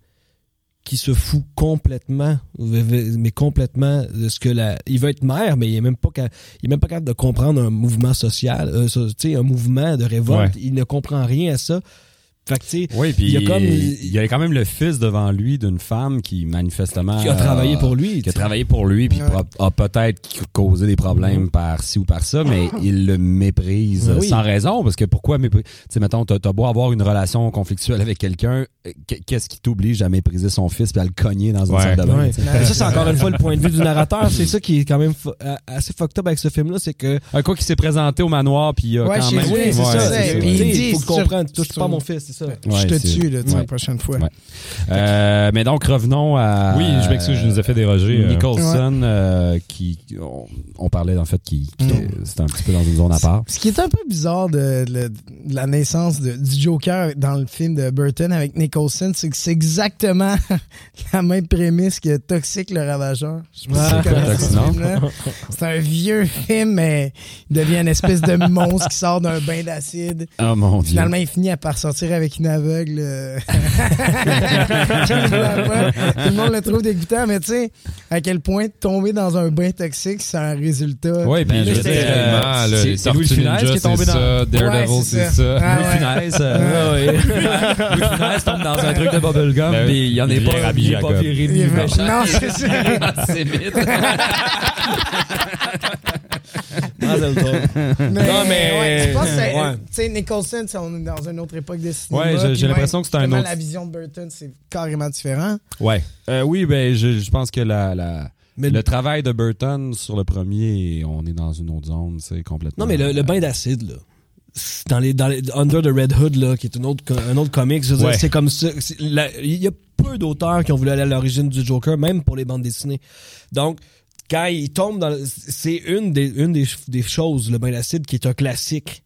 qui se fout complètement mais complètement de ce que la il veut être maire mais il est même pas il est même pas capable de comprendre un mouvement social euh, ça, tu sais un mouvement de révolte Ouais. il ne comprend rien à ça fait que tu sais Oui, puis il y a comme- il y a quand même le fils devant lui d'une femme qui manifestement qui a travaillé pour lui. qui a travaillé pour lui puis Ouais. a, a peut-être causé des problèmes par ci ou par ça, mais il le méprise oui. sans raison parce que pourquoi mépriser Tu sais, mettons, t'as t'as beau avoir une relation conflictuelle avec quelqu'un, euh, qu'est-ce qui t'oblige à mépriser son fils puis à le cogner dans une Ouais. salle de bain Ouais. Ça, c'est encore une fois le point de vue du narrateur. C'est ça qui est quand même euh, assez fucked up avec ce film-là, c'est que. Un quoi qui s'est présenté au manoir puis il a Ouais, quand même lui, c'est Ouais, ça. il dit, il faut que tu pas mon fils, je te tue, là, ouais. la prochaine fois. Ouais. Euh, mais donc revenons à. Oui, je m'excuse, je nous ai fait déroger. euh. Nicholson, euh, qui, on, on parlait en fait qui, qui Mm. c'était un petit peu dans une zone à part. Ce qui est un peu bizarre de, de- de la naissance de- du Joker dans le film de Burton avec Nicholson, c'est que c'est exactement la même prémisse que Toxic le Ravageur. Je film-là. C'est un vieux film, mais il devient une espèce de monstre qui sort d'un bain d'acide. Oh mon dieu. Finalement, il finit par sortir avec une aveugle. euh. Tout le monde le trouve dégoûtant, mais tu sais, à quel point tomber dans un bain toxique, c'est un résultat. Ouais, puis Ben, je euh, c'est- c'est Louis Funès qui est tombé c'est dans. ça, Daredevil, Ouais, c'est c'est ça. Ah, Louis. Funès, euh, Louis Funès tombe dans un truc de bubblegum, Ben, puis il y en est pas, il est pas viré ni méchant. Non, c'est ça. C'est vite. Mazel tov. Mais, Non, mais- ouais, tu penses que c'est- ouais. tu sais, Nicholson, c'est- on est dans une autre époque de cinéma. Ouais, j'ai- l'impression que c'est un autre- La vision de Burton, c'est carrément différent. Ouais. Euh, oui, ben je, je pense que la, la Mais le travail de Burton sur le premier, on est dans une autre zone, c'est complètement. Non, mais le, le bain d'acide, là. Dans les, dans les Under the Red Hood, là, qui est une autre, un autre comic, je veux dire, Ouais. c'est comme ça. Il y a peu d'auteurs qui ont voulu aller à l'origine du Joker, même pour les bandes dessinées. Donc, quand il tombe dans. C'est une des, une des, des choses, le bain d'acide, qui est un classique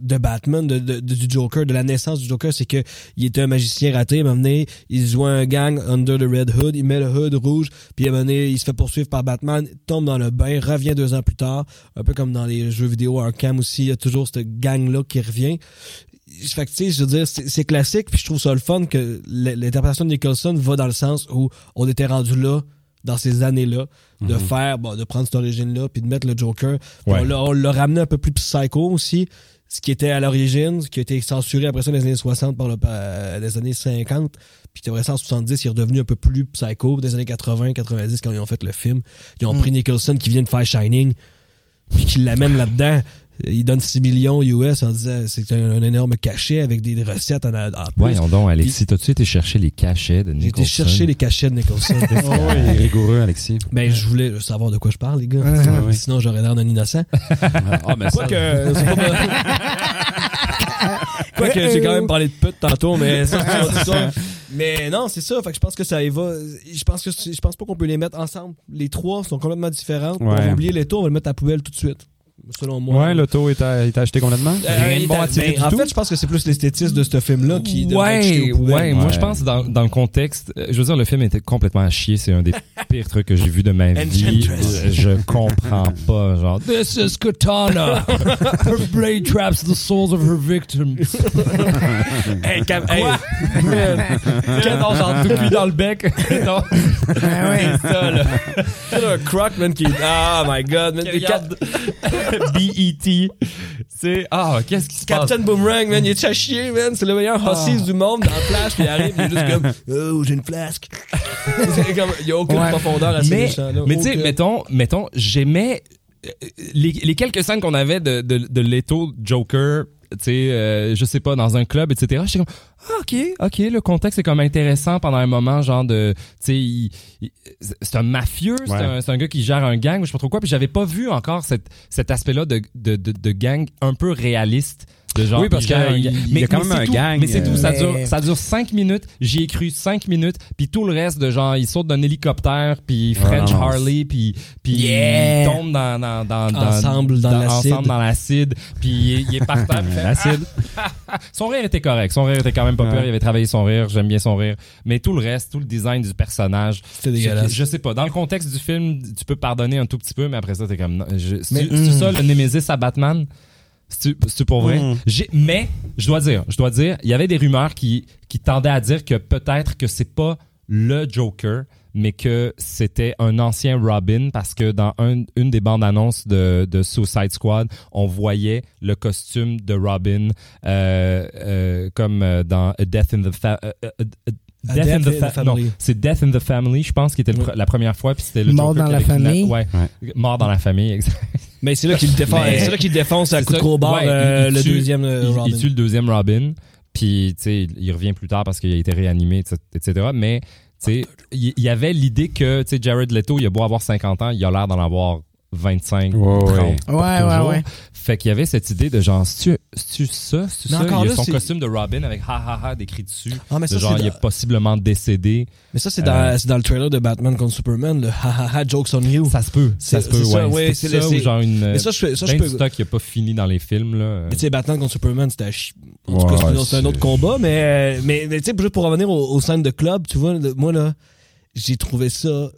de Batman, de, de- du Joker, de la naissance du Joker, c'est que il était un magicien raté, moment donné, il joue un gang under the red hood, il met le hood rouge, puis à un moment donné, il se fait poursuivre par Batman, tombe dans le bain, revient deux ans plus tard, un peu comme dans les jeux vidéo Arkham aussi, il y a toujours cette gang-là qui revient. Fait que, tu sais, je veux dire, c'est classique, puis je trouve ça le fun que l'interprétation de Nicholson va dans le sens où on était rendu là, dans ces années-là, de Mhm. faire, bon, de prendre cette origine-là, puis de mettre le Joker. Ouais. On l'a- ramené un peu plus psycho aussi, ce qui était à l'origine, ce qui a été censuré après ça dans les années 60 par le, par les années 50, puis après ça en 70, il est redevenu un peu plus psycho, des années 80, 90 quand ils ont fait le film. Ils ont Mm. pris Nicholson qui vient de faire Shining, puis qui l'amène là-dedans. Il donne 6 millions US en disant c'est un, un énorme cachet avec des recettes en, en plus. Voyons donc, Alexis, t'as-tu été chercher les cachets de J'ai Nicholson? été chercher les cachets de Nicholson. Ouais, rigoureux, Alexis. Ben, je voulais savoir de quoi je parle, les gars. Ouais, ouais. Sinon, j'aurais l'air d'un innocent. Ah, mais ça, pas Quoique, j'ai quand même parlé de pute tantôt, mais ça, histoire. Mais non, c'est ça. Fait que je pense que ça y va. Je pense que je pense pas qu'on peut les mettre ensemble. Les trois sont complètement différents. On va oublier les tours, on va le mettre à la poubelle tout de suite. Selon moi. Ouais, l'auto est, à- est acheté complètement? Euh, Rien de il bon à- tirer du en tout? fait, je pense que c'est plus l'esthétisme de ce film-là qui devrait être jeté Ouais, aux poubelles. ouais, moi Ouais. je pense dans, dans le contexte, euh, je veux dire le film était complètement à chier, c'est un des pires trucs que j'ai vu de ma vie. Enchantress. Euh, Je comprends pas genre This is Katana. Her blade traps the souls of her victims. Hey, Cam- hey, Quand on s'en tout cuit dans le bec. Non. Ah ouais. ça, là. C'est un croc, man, qui. Ah, my god, man. Regarde- B.E.T. C'est, ah, qu'est-ce qui se passe? Captain Boomerang, man, il est à chier, man. C'est le meilleur hosties du monde dans Flash. Puis il arrive, il est juste comme, oh, j'ai une flasque. Comme, il y a aucune Ouais. profondeur à ces mais, méchants-là. mais tu sais, Aucune. mettons, mettons, j'aimais euh, les, les quelques scènes qu'on avait de, de, de Leto Joker, tu sais, euh, je sais pas, dans un club, etc. J'étais comme, ah, ok, ok, le contexte est comme intéressant pendant un moment, genre de, tu sais, c'est un mafieux, c'est un, c'est un gars qui gère un gang, je sais pas trop quoi, puis j'avais pas vu encore cette, cet aspect-là de, de, de, de gang un peu réaliste. De genre, Oui, parce qu'il y y a quand même un tout. gang, Mais c'est tout, euh, ça Mais- dure, ça dure cinq minutes. J'y ai cru cinq minutes. Puis tout le reste de genre, il saute d'un hélicoptère, puis French Harley, puis puis Yeah. il tombe dans dans dans, dans Ensemble dans l'acide. ensemble dans l'acide. Puis il, est- par terre. L'acide. Son rire était correct. Son rire était quand même pas Ouais. peur. Il avait travaillé son rire. J'aime bien son rire. Mais tout le reste, tout le design du personnage, C'était dégueulasse. je, je sais pas. Dans le contexte du film, tu peux pardonner un tout petit peu, mais après ça, t'es comme. C'est mm. ça le Némésis à Batman? C'est pour vrai? Mm. Mais je dois dire, je dois dire, il y avait des rumeurs qui qui tendaient à dire que peut-être que c'est pas le Joker, mais que c'était un ancien Robin parce que dans un- une des bandes annonces de, de Suicide Squad, on voyait le costume de Robin euh, euh, comme euh, dans A Death in the Fa- A Death in Death the in the Fa- non, Family. c'est Death in the Family, je pense, qui était la première fois, puis c'était le Mort Joker dans la famille. Ouais, mort dans la famille, exact. Mais c'est là qu'il défonce, c'est là qu'il défonce à C'est coup de euh, il le tue- deuxième euh, il, Robin. il tue le deuxième Robin, puis tu sais, il revient plus tard parce qu'il a été réanimé, etc. Mais tu sais, il il y avait l'idée que tu sais, Jared Leto, il a beau avoir 50 ans, il a l'air d'en avoir 25, Ouais, 30 ouais. pour Ouais, ouais, toujours. ouais. Fait qu'il y avait cette idée de genre, c'est-tu ça, c'est ça? il y a là, son costume de Robin avec ha ha ha décrit dessus. Ah, mais de ça, genre, c'est il est dans- possiblement décédé. mais ça, c'est dans, Euh, c'est dans le trailer de Batman contre Superman, le ha ha ha jokes on you. Ça se peut. Ça se peut, ouais. ouais, C'est ça ou genre une. Mais ça, je, ça, je de peux. stock qui a pas fini dans les films, là. Mais tu sais, Batman contre Superman, c'était c'est un autre- combat, mais, mais, mais tu sais, juste pour revenir aux, aux scènes de club, tu vois, de- moi, là, j'ai trouvé ça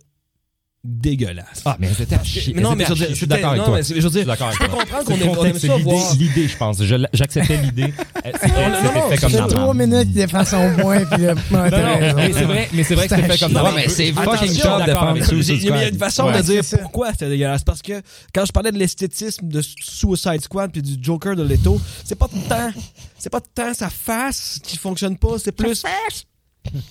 dégueulasse. Ah, mais c'était à chier. mais non, mais je suis d'accord avec non, toi. mais je veux dire, d'accord avec je peux toi. comprendre C'est qu'on aime- on aime contexte, ça c'est l'idée- voir. L'idée, je pense. J'acceptais l'idée. C'était fait comme dans trois minutes puis non, t'as non, raison. mais c'est vrai, mais c'est vrai que c'était fait comme Non, dans mais la- c'est fucking job de Suicide Il y a une façon de dire pourquoi c'était dégueulasse. Parce que quand je parlais de l'esthétisme de Suicide Squad puis du Joker de Leto, c'est pas tant, c'est pas tant sa face qui fonctionne pas, c'est plus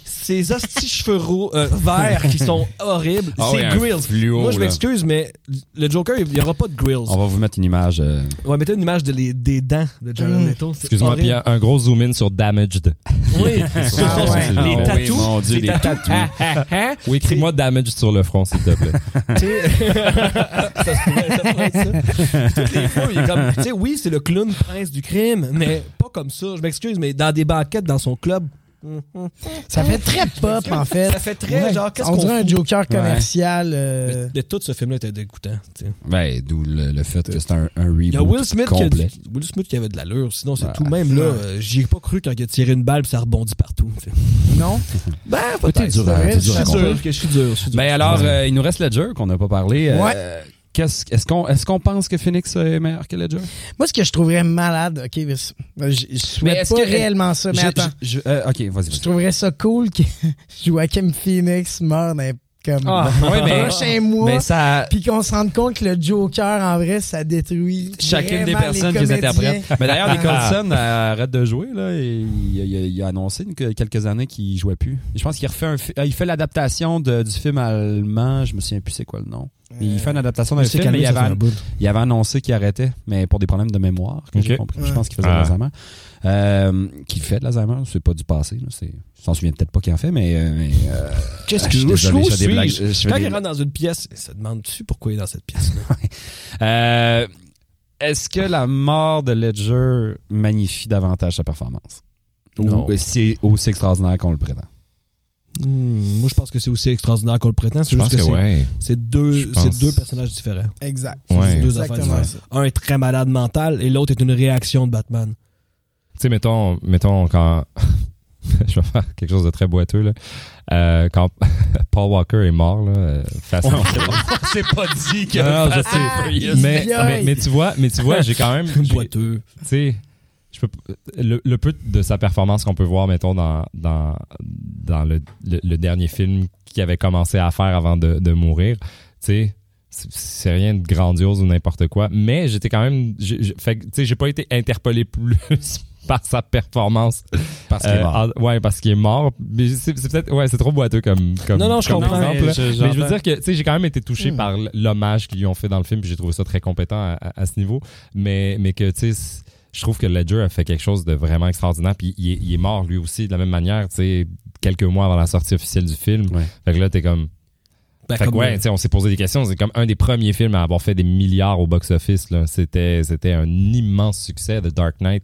ses hosties cheveux roux, euh, verts qui sont horribles. Ah c'est oui, grills. fluo, Moi, je m'excuse, mais le Joker, il y aura pas de grills. On va vous mettre une image. euh, On va mettre une image de les- des dents de Jared Mm. Leto. Excuse-moi, puis horrible. un un gros zoom in sur Damaged. Oui, Ah sur ouais. les oui, tatous. mon Dieu, les tatous. Oui, écris-moi Damaged sur le front, s'il te plaît. Ça se pourrait, ça pourrait être ça. Toutes les fois, il est comme, tu sais, oui, c'est le clown prince du crime, mais pas comme ça. Je m'excuse, mais dans des banquettes dans son club, Ça fait très pop, en fait. ça fait très Ouais. genre, qu'est-ce On qu'on dirait un fout? Joker commercial. euh, Mais, mais tout ce film-là était dégoûtant. tu sais. Ben, d'où le, le fait que c'est un, un reboot Il y a Will Smith, qui, a, complet. Will Smith qui avait de l'allure, sinon c'est Ouais. tout. Même là, euh, j'y ai pas cru quand il a tiré une balle ça rebondit partout. tu sais. Non? Ben, T'es peut-être. Je dur à suis convaincre. sûr que je suis dur. je suis dur. Ben alors, euh, il nous reste Ledger qu'on n'a pas parlé. Euh, Ouais. Qu'est-ce- Est-ce qu'on est qu'on pense que Phoenix est meilleur que Ledger? Moi, ce que je trouverais malade, ok, mais je, je souhaite est-ce pas que- réellement ça, mais Je- attends. je- je- euh, ok, vas-y. Je trouverais ça cool que Joachim Phoenix meure dans comme Ah, dans le mais- prochain mois. Mais ça. Puis qu'on se rende compte que le Joker, en vrai, ça détruit Chacune des personnes les qui les interprètent. Mais d'ailleurs, Nicholson euh, arrête de jouer. Là, et il, il a- il a annoncé il y a quelques années qu'il jouait plus. Et je pense qu'il refait un euh, il fait l'adaptation de- du film allemand. Je me souviens plus c'est quoi le nom. Il fait une adaptation d'un film. il, avait, il avait annoncé qu'il arrêtait, mais pour des problèmes de mémoire, que compris. Je pense qu'il faisait Ah. de l'Alzheimer. Euh, qu'il fait de l'Alzheimer, c'est pas du passé. Je s'en souviens peut-être pas qu'il en fait, mais. euh, mais euh, Qu'est-ce je que je désolé, je fais suis? des blagues. Je fais Quand des- il rentre dans une pièce, ça demande-tu pourquoi il est dans cette pièce-là? Euh, est-ce que la mort de Ledger magnifie davantage sa performance? Ou c'est aussi extraordinaire qu'on le prétend? Hmm, moi, je pense que c'est aussi extraordinaire qu'on le prétend. C'est Je juste pense que, que c'est- ouais. deux, deux personnages différents. Exact. C'est Ouais. deux. Un est très malade mental et l'autre est une réaction de Batman. Tu sais, mettons, mettons quand. je vais faire quelque chose de très boiteux, là. Euh, quand Paul Walker est mort, là, euh, C'est pas dit que Non, non, je mais, Yoï. mais, mais tu vois, mais tu vois, j'ai quand même. Boiteux. tu sais, je peux, p- le, le peu de sa performance qu'on peut voir, mettons, dans, dans, dans le, le, le dernier film qu'il avait commencé à faire avant de, de mourir, tu sais, c'est- rien de grandiose ou n'importe quoi. Mais j'étais quand même, j'ai- fait tu sais, j'ai pas été interpellé plus par sa performance. Parce qu'il est Euh, mort. en- ouais, parce qu'il est mort. Mais c'est c'est peut-être, ouais, c'est trop boiteux comme, comme. Non, non, je comme comprends, exemple, mais je- Mais je veux dire que, tu sais, j'ai quand même été touché Hmm. par l'hommage qu'ils lui ont fait dans le film, puis j'ai trouvé ça très compétent à, à- à ce niveau. Mais, mais que, tu sais, je trouve que Ledger a fait quelque chose de vraiment extraordinaire, puis il est, il est mort lui aussi de la même manière, tu sais, quelques mois avant la sortie officielle du film. Ouais. Fait que là, t'es comme. Ben, fait que ouais, on s'est posé des questions. C'est comme un des premiers films à avoir fait des milliards au box-office. C'était, c'était un immense succès, The Dark Knight.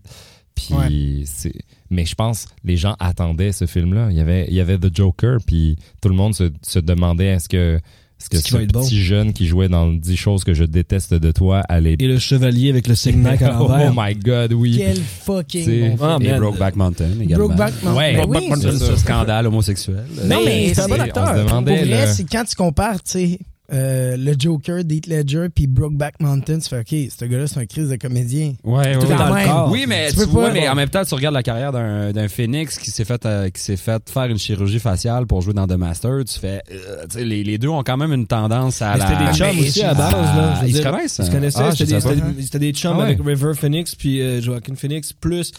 Puis c'est, mais je pense les gens attendaient ce film-là. Il y avait, il y avait The Joker, puis tout le monde se, se demandait est-ce que, est-ce que ce bon? petit jeune qui jouait dans 10 choses que je déteste de toi allait. Et le chevalier avec le segnac à oh l'envers. my God, oui. Quel fucking bon. Ah, Et. Brokeback Mountain également. Brokeback Mountain. Ouais, Brokeback oui, Mountain. Ce, c'est- ce scandale homosexuel. Non, mais c'est un bon acteur. On se demandait. Pour vrai, le- c'est quand tu compares, tu sais, euh, le Joker d'Heath Ledger puis Brokeback Mountain, tu fais OK, ce gars-là, c'est un crise de comédien. Ouais, ouais, est dans ouais. le corps. Oui, mais Tu vois, pas- mais en même temps, tu regardes la carrière d'un d'un Phoenix qui s'est fait euh, qui s'est fait faire une chirurgie faciale pour jouer dans The Master. Tu fais, euh, les, les deux ont quand même une tendance à la. C'était des chums aussi je- à base. Là, Ils se connaissent. Ils se connaissaient. Ah, c'était, des, chums Ah avec River Phoenix puis Joaquin Phoenix plus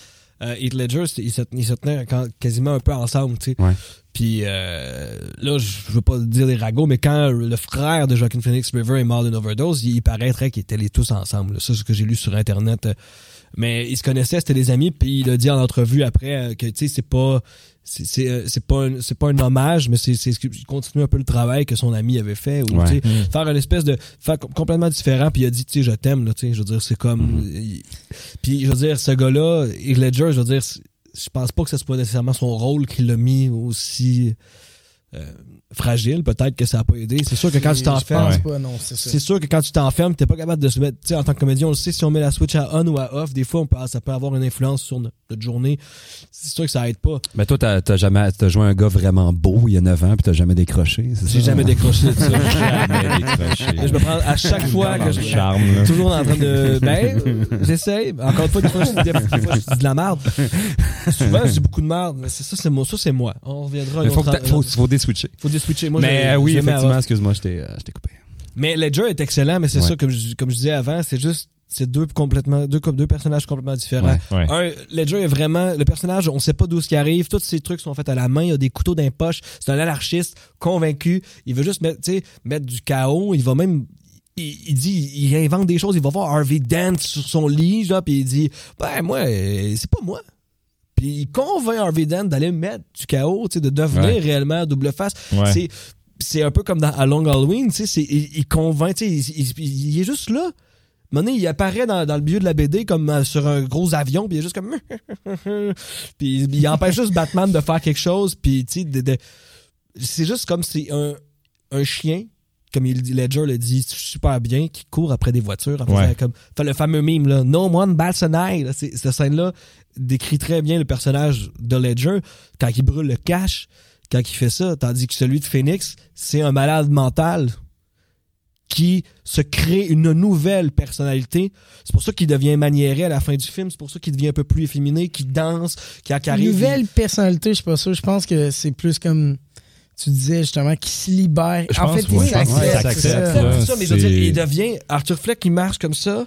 euh, Heath Ledger. Ils se, tenaient quasiment un peu ensemble. Tu sais. Ouais. Puis euh, là, je veux pas dire des ragots, mais quand le frère de Joaquin Phoenix, River, est mort d'une overdose, il, il paraîtrait qu'ils étaient les tous ensemble. là. Ça, c'est ce que j'ai lu sur Internet. Mais ils se connaissaient, c'était des amis, puis il a dit en entrevue après euh, que, tu sais, c'est pas... C'est c'est, euh, c'est pas un, c'est pas un hommage mais c'est c'est continue un peu le travail que son ami avait fait ou Ouais. sais, faire une espèce de faire com- complètement différent puis il a dit tu sais je t'aime là tu sais je veux dire c'est comme il- puis je veux dire ce gars-là Heath Ledger je veux dire je pense pas que ce soit nécessairement son rôle qui l'a mis aussi euh, fragile peut-être que ça a pas aidé c'est sûr que quand tu t'enfermes c'est sûr que quand tu t'enfermes, t'es pas capable de se mettre, tu sais, en tant que comédien, on le sait, si on met la switch à on ou à off, des fois, on peut, ça peut avoir une influence sur notre, journée. C'est sûr que ça aide pas. Mais toi, t'as t'as jamais, t'as joué un gars vraiment beau il y a 9 ans puis t'as jamais décroché. J'ai jamais décroché de ça. Jamais décroché. je me prends à chaque fois que je, charme, toujours en train de, ben, j'essaye. Encore une fois, des fois, je dis, de la merde. Souvent, je dis beaucoup de merde, mais c'est ça, c'est moi, ça, c'est moi. On reviendra. Une faut, faut, faut déswitcher. faut déswitcher. Moi, mais euh, oui, effectivement, off. excuse-moi, je t'ai euh, je t'ai coupé. Mais Ledger est excellent, mais c'est Ouais. ça, comme je, comme je disais avant, c'est juste, c'est deux complètement, deux, deux personnages complètement différents. Ouais. Ouais. Un, Ledger est vraiment, le personnage, on sait pas d'où ce qui arrive, tous ces trucs sont faits à la main, il a des couteaux dans les poches, c'est un anarchiste convaincu, il veut juste mettre, mettre du chaos, il va même, il, il dit, il invente des choses, il va voir Harvey Dent sur son lit, là, puis il dit, ben moi, euh, c'est pas moi. Puis il convainc Harvey Dent d'aller mettre du chaos, tu sais, de devenir Ouais. réellement double face. Ouais. C'est c'est un peu comme dans A Long Halloween, tu sais, c'est- il, il convainc, tu sais, il, il- il- est juste là. Donné, il apparaît dans, dans le milieu de la BD comme euh, sur un gros avion, puis il est juste comme... puis il, empêche juste Batman de faire quelque chose, puis tu sais, de- de- c'est juste comme c'est un, un chien, comme il dit, Ledger le dit super bien, qui court après des voitures. En Ouais. comme, le fameux mime, là, No one bats an eye. Cette scène-là décrit très bien le personnage de Ledger quand il brûle le cash, quand il fait ça, tandis que celui de Phoenix, c'est un malade mental qui se crée une nouvelle personnalité. C'est pour ça qu'il devient maniéré à la fin du film. C'est pour ça qu'il devient un peu plus efféminé, qui danse, qui, arrive. Nouvelle personnalité, je suis pas sûr. Je pense que c'est plus comme tu disais justement, qui se libère. Je en pense, fait, il ouais. s'accepte. Il mais je veux dire, c'est- il devient Arthur Fleck qui marche comme ça.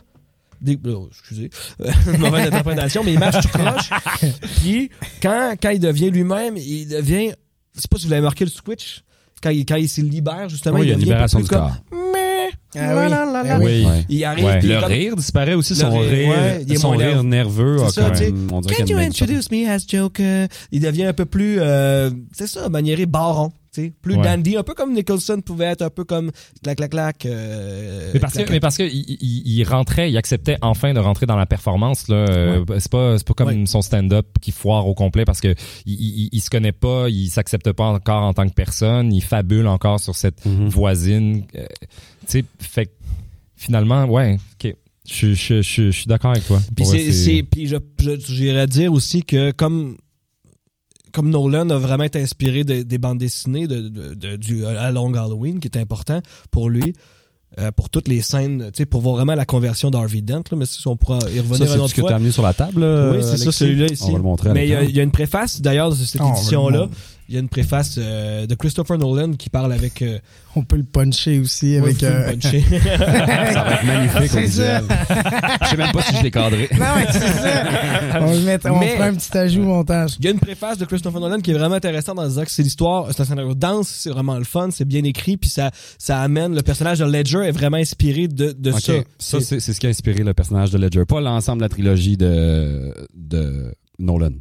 Des, oh, excusez, mauvaise interprétation, mais il marche tout croche. Puis quand, quand il devient lui-même, il devient. Je sais pas si vous avez marqué le switch. Quand il, quand il se libère, justement, Oui, il y a libération plus du corps. Mais, Ah oui. Ah oui. Il arrive. Ouais. il Le comme- rire disparaît aussi, son rire, rire, ouais, il est son rire nerveux. C'est ça, quand tu sais. même- on dirait Can qu'il you introduce me as Joker? Il devient un peu plus, euh, c'est ça, maniéré baron. Plus Ouais. dandy, un peu comme Nicholson pouvait être, un peu comme clac clac clac. euh, Mais parce que, clac, mais parce que il, il- il rentrait, il acceptait enfin de rentrer dans la performance. Là. Euh, C'est pas, c'est pas comme Ouais. son stand-up qui foire au complet parce que il, il, il se connaît pas, il s'accepte pas encore en tant que personne, il fabule encore sur cette Mhm. voisine. Euh, tu sais, fait que finalement, ouais, ok. Je, je, je, je suis d'accord avec toi. Puis c'est, je- j'irais dire aussi que comme comme Nolan a vraiment été inspiré de- des bandes dessinées de, de, de- du A Long Halloween, qui est important pour lui, euh, pour toutes les scènes, tu sais, pour voir vraiment la conversion d'Harvey Dent. Là, mais si on pourra y Ça, revenir c'est une ce que fois. t'as amené sur la table. Oui, c'est ça, celui-là ici. On va le montrer à Mais il y, a- y une préface d'ailleurs de cette Ah, édition-là. Il y a une préface euh, de Christopher Nolan qui parle avec. euh, On peut le puncher aussi avec. Will euh, Puncher. Ça va être magnifique ça. visuel. Je sais même pas si je l'ai cadré. Non, mais c'est ça. On, le met, on Mais- fera un petit ajout au montage. Il y a une préface de Christopher Nolan qui est vraiment intéressante dans le disant que c'est l'histoire, c'est un scénario dense, c'est vraiment le fun, c'est bien écrit, puis ça, ça amène le personnage de Ledger est vraiment inspiré de, de Ok. ça. Ça, c'est c'est ce qui a inspiré le personnage de Ledger, pas l'ensemble de la trilogie de, de Nolan.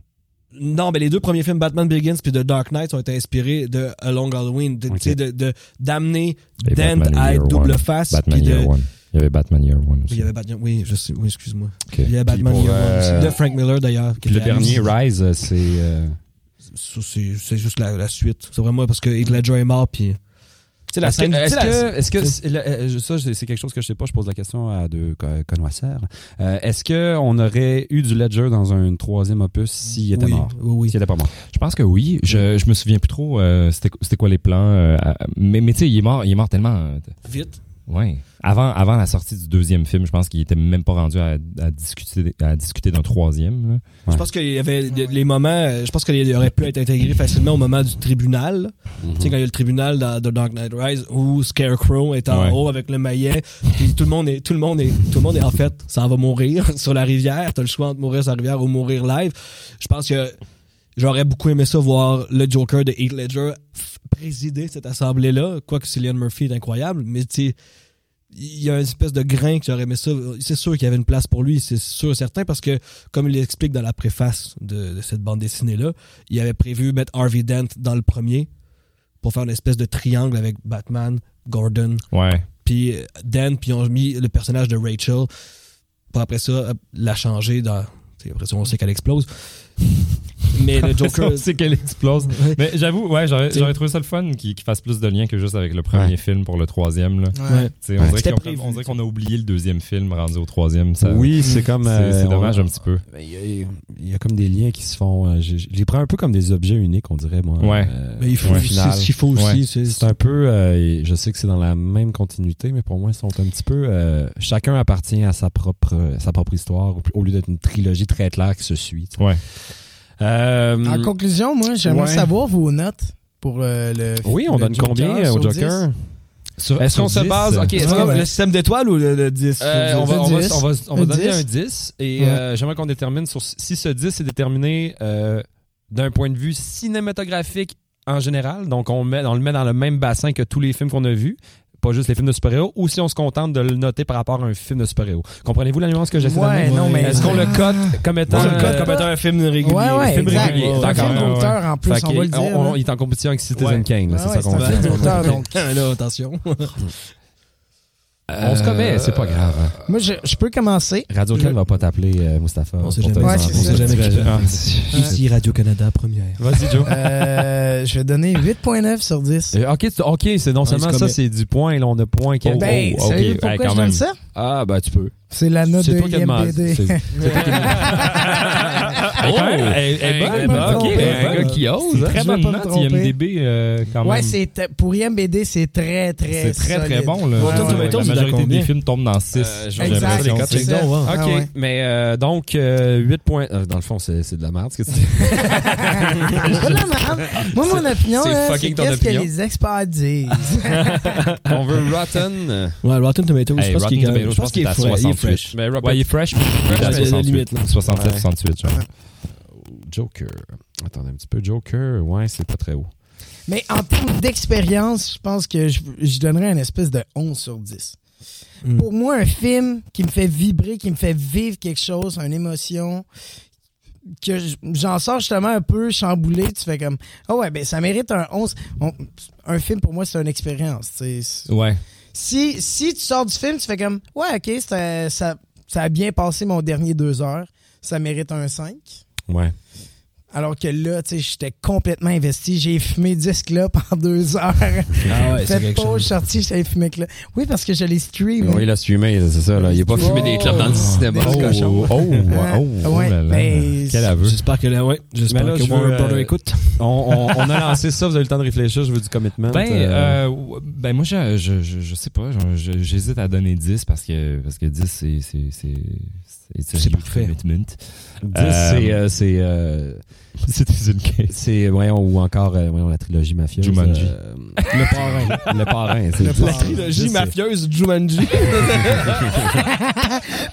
Non, mais les deux premiers films, Batman Begins puis The Dark Knight, ont été inspirés de A Long Halloween, de, Ok. tu sais, de, de- d'amener Et Dent Batman à Year être double One. face. Batman puis de- Year One. Il y avait Batman Year One Oui, aussi. il y avait Batman, oui, je sais, oui, excuse-moi. Il y avait Batman Year One euh, aussi, de Frank Miller d'ailleurs. le dernier. Rise, euh, c'est... euh, c'est, c'est juste la, la suite. C'est vraiment parce que Heath Ledger est mort, puis. Sais, la Est-ce que, scène. est-ce la- que, est-ce que c'est- le- euh, ça, c'est quelque chose que je sais pas, je pose la question à deux co- connoisseurs. Euh, est-ce qu'on aurait eu du Ledger dans un troisième opus s'il était oui, mort? Oui, oui. S'il était pas mort? Je pense que oui. Je, je me souviens plus trop euh, c'était c'était quoi les plans. euh, mais mais tu sais, il est mort, il est mort tellement. Vite. ouais. Avant, avant la sortie du deuxième film, je pense qu'il était même pas rendu à, à discuter, à discuter d'un troisième. là. Ouais. Je pense qu'il y avait des- les moments. euh, Je pense qu'il aurait pu être intégré facilement au moment du tribunal. Mhm. Tu sais, quand il y a le tribunal dans The Dark Knight Rise où Scarecrow est en Ouais. haut avec le maillet, puis tout le monde est, tout le monde est, tout le monde est en fait, ça va mourir sur la rivière. T'as le choix entre mourir sur la rivière ou mourir live. Je pense que j'aurais beaucoup aimé ça voir le Joker de Heath Ledger f- présider cette assemblée-là. Quoique Cillian Murphy est incroyable, mais tu sais, il y a une espèce de grain que j'aurais aimé ça. C'est sûr qu'il y avait une place pour lui, c'est sûr et certain, parce que, comme il l'explique dans la préface de, de cette bande dessinée-là, il avait prévu mettre Harvey Dent dans le premier pour faire une espèce de triangle avec Batman, Gordon, Ouais. puis euh, Dent, puis ils ont mis le personnage de Rachel. Puis après ça, euh, l'a changé dans. Après ça, on sait qu'elle explose. Mais le Joker. sait qu'elle explose. Ouais. Mais j'avoue, ouais, j'aurais trouvé ça le fun qu'il qu'il fasse plus de liens que juste avec le premier Ouais. film pour le troisième. Là. Ouais. On dirait qu'on a oublié le deuxième film rendu au troisième. Ça, oui, c'est comme... C'est euh, c'est on- dommage un petit peu. Il y, a, il y a comme des liens qui se font. euh, je, je les prends un peu comme des objets uniques, on dirait, moi. Ouais. Euh, Mais il faut, au c'est final. ce qu'il faut aussi. Ouais. c'est- C'est un peu, euh, je sais que c'est dans la même continuité, mais pour moi, ils sont un petit peu. euh, chacun appartient à sa propre, sa propre histoire, au, lieu d'être une trilogie très claire qui se suit. Ouais. Euh, En conclusion, moi, j'aimerais ouais. savoir vos notes pour euh, le. oui, on le donne Joker combien au Joker? 10? Est-ce qu'on se base? Ok, est-ce qu'on- ouais. Le système d'étoiles ou le, le 10 Euh, on, va, Le on, va, 10. on va, on va Le donner 10. un 10 et Ouais. euh, j'aimerais qu'on détermine sur si ce 10 est déterminé euh, d'un point de vue cinématographique en général. Donc, on, met, on le met dans le même bassin que tous les films qu'on a vus, pas juste les films de super-héros, ou si on se contente de le noter par rapport à un film de super-héros. Comprenez-vous la nuance que j'essaie Ouais, d'amener? non, mais. Est-ce qu'on le cote comme étant... On le Ouais. code comme étant un film régulier. Ouais, ouais, film exact. régulier. Un D'accord, film ouais, d'auteur en plus, Fait on va le qu'il- dire. on- là. il est en compétition avec Citizen Ouais. Kane, c'est ouais, ça qu'on un film d'auteur, donc. là, attention. On se commet, c'est pas grave. hein. Moi, je, je peux commencer. Radio Can va pas t'appeler, euh, Mustapha. On sait jamais. Ouais, on sait jamais qui peut. Ah, Ici, Radio-Canada, première. Vas-y, Joe. Euh, je vais donner 8.9 sur 10. Euh, ok, tu- ok, c'est non On seulement se ça, commet. c'est du point et là on a point. quel- ben, oh, ok, savez-vous ouais, pourquoi quand je donne même. ça? Ah, ben tu peux. C'est la note C'est de toi qui as demandé. IMDb. C'est- c'est toi qui Oh, elle- elle est bonne, Ouais, elle est pas bonne. Ok, tromper. un gars qui ose. Je Très bonne note. IMDB euh, quand même. Ouais, c'est pour IMBD, c'est très, très C'est très très bon. Là. Rotten Ouais, Tomatoes, la majorité des films tombent dans 6. Euh, je vais Exact, les quatre, c'est check donc, hein. Ok, Ah ouais. mais euh, donc euh, 8 points. euh, dans le fond, c'est c'est de la merde ce que tu dis. C'est pas de la merde. Moi, mon opinion, c'est qu'est-ce que les experts disent. On veut Rotten. euh, Ouais, Rotten Tomatoes, je pense qu'il est quand frais, il est 68. fresh. Ouais, il est fresh. il est à Ouais, c'est la 68. limite, là. 67, Ouais. 68, genre. Joker. Attendez un petit peu. Joker, ouais, c'est pas très haut. Mais en termes d'expérience, je pense que je, je donnerais une espèce de 11 sur 10. Mm. Pour moi, un film qui me fait vibrer, qui me fait vivre quelque chose, une émotion, que j'en sors justement un peu chamboulé, tu fais comme Ah ouais, ben ça mérite un 11. On- un film, pour moi, c'est une expérience. Ouais. Si, si tu sors du film, tu fais comme Ouais, ok, ça, ça a bien passé mon dernier deux heures, ça mérite un 5. Ouais. Alors que là, tu sais, j'étais complètement investi. J'ai fumé 10 clopes en deux heures. Ah ouais, c'est Faites quelque pas, je chose. suis sorti, j'avais fumé que là. Oui, parce que je stream. Oui, il a streamé, c'est ça. Là. Il a pas fumé des clubs dans le cinéma. Ce cochon. Oh, oh, Ouais, oh, oh là là. mais- Quel aveu. J'espère que là, ouais, j'espère là, que Warner euh, Brother écoute. On, on, on a lancé ça, vous avez le temps de réfléchir, je veux du commitment. Ben, euh, euh, ben moi, je, je, je, je sais pas. J'hésite à donner 10 parce que, parce que 10, c'est. C'est parfait. commitment. 10, euh, c'est... euh, c'est, euh, Citizen Kane. C'est, voyons, ou encore, euh, voyons, la trilogie mafieuse. Jumanji. euh, Le parrain. le parrain. c'est Le ça. parrain. La trilogie mafieuse Jumanji.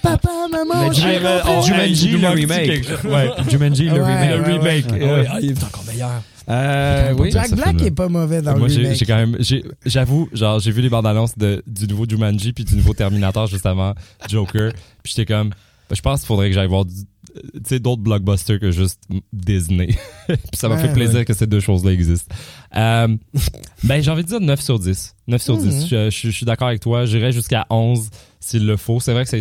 Papa, maman, Jumanji, oh, le remake. Ouais, Jumanji, le remake. ouais, Le remake. ouais. Ouais, ah, il est encore meilleur. Euh, oui. Jack Black est pas mauvais dans Moi, le remake. j'ai quand même, j'ai- j'avoue, genre, j'ai vu les bandes annonces de, du nouveau Jumanji puis du nouveau Terminator juste avant Joker. Puis j'étais comme, je pense qu'il faudrait que j'aille voir euh, d'autres blockbusters que juste Disney. puis ça m'a Ouais, fait plaisir que ces deux choses-là existent. Euh, ben, j'ai envie de dire 9 sur 10. 9 sur 10. Mhm. Je, je- je suis d'accord avec toi. J'irais jusqu'à 11 s'il le faut. C'est vrai que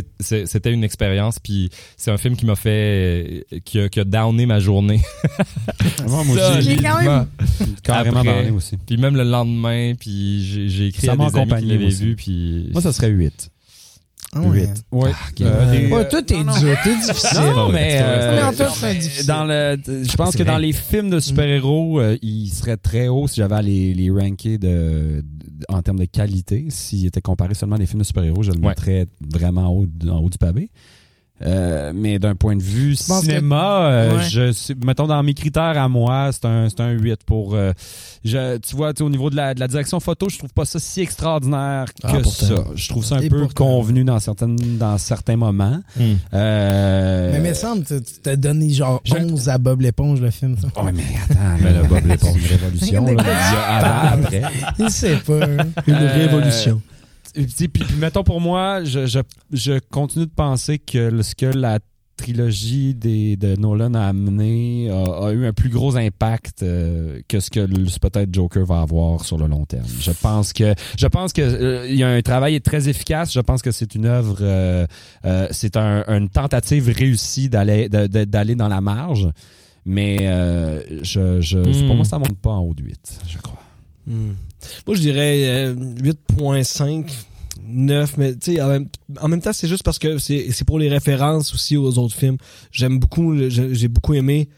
c'était une expérience puis c'est un film qui m'a fait, qui a, qui a downé ma journée. Moi, moi Ça, aussi, Il est quand même- carrément Après. les aussi. Puis même le lendemain, puis j'ai écrit Ça à des amis qui l'avaient vu, puis... Moi, ça serait 8. Ah ouais. 8. Ouais. Euh, des- Ouais, dur, t'es difficile. Non, mais, euh, tout, dans le, je pense que dans les films de super-héros, euh, il serait très haut si j'avais à les, les ranker de, de- en termes de qualité. S'il était comparé seulement à des films de super-héros, je le Ouais. mettrais vraiment haut, en haut du pavé. Euh, mais d'un point de vue que- cinéma, euh, Ouais. je mettons dans mes critères à moi, c'est un c'est un 8 pour euh, je, tu vois tu au niveau de la, de la direction photo, je trouve pas ça si extraordinaire que Ah, pourtant. ça. Je trouve ça un Et peu convenu dans certaines dans certains moments. Hmm. Euh, Mais il me semble que tu t'as donné genre Je- 11 à Bob l'éponge, le film. ça. Ouais, mais attends, mais le Bob l'éponge, une révolution. là. Il y a avant, après. Il sait pas. hein. Une Euh, révolution. Puis, puis, mettons pour moi, je, je, je continue de penser que le- ce que la trilogie des, de Nolan a amené a, a eu un plus gros impact euh, que ce que peut-être Joker va avoir sur le long terme. Je pense que je pense que euh, il y a un travail très efficace. Je pense que c'est une œuvre, euh, c'est un- une tentative réussie d'aller d'aller dans la marge. Mais je, je, Hmm. pour moi, ça monte pas en haut de 8, je crois. Hmm. Moi, je dirais euh, 8.5, 9, mais tu sais, en même, en même temps, c'est juste parce que c'est pour les références aussi aux autres films. J'aime beaucoup, j'ai j'ai beaucoup aimé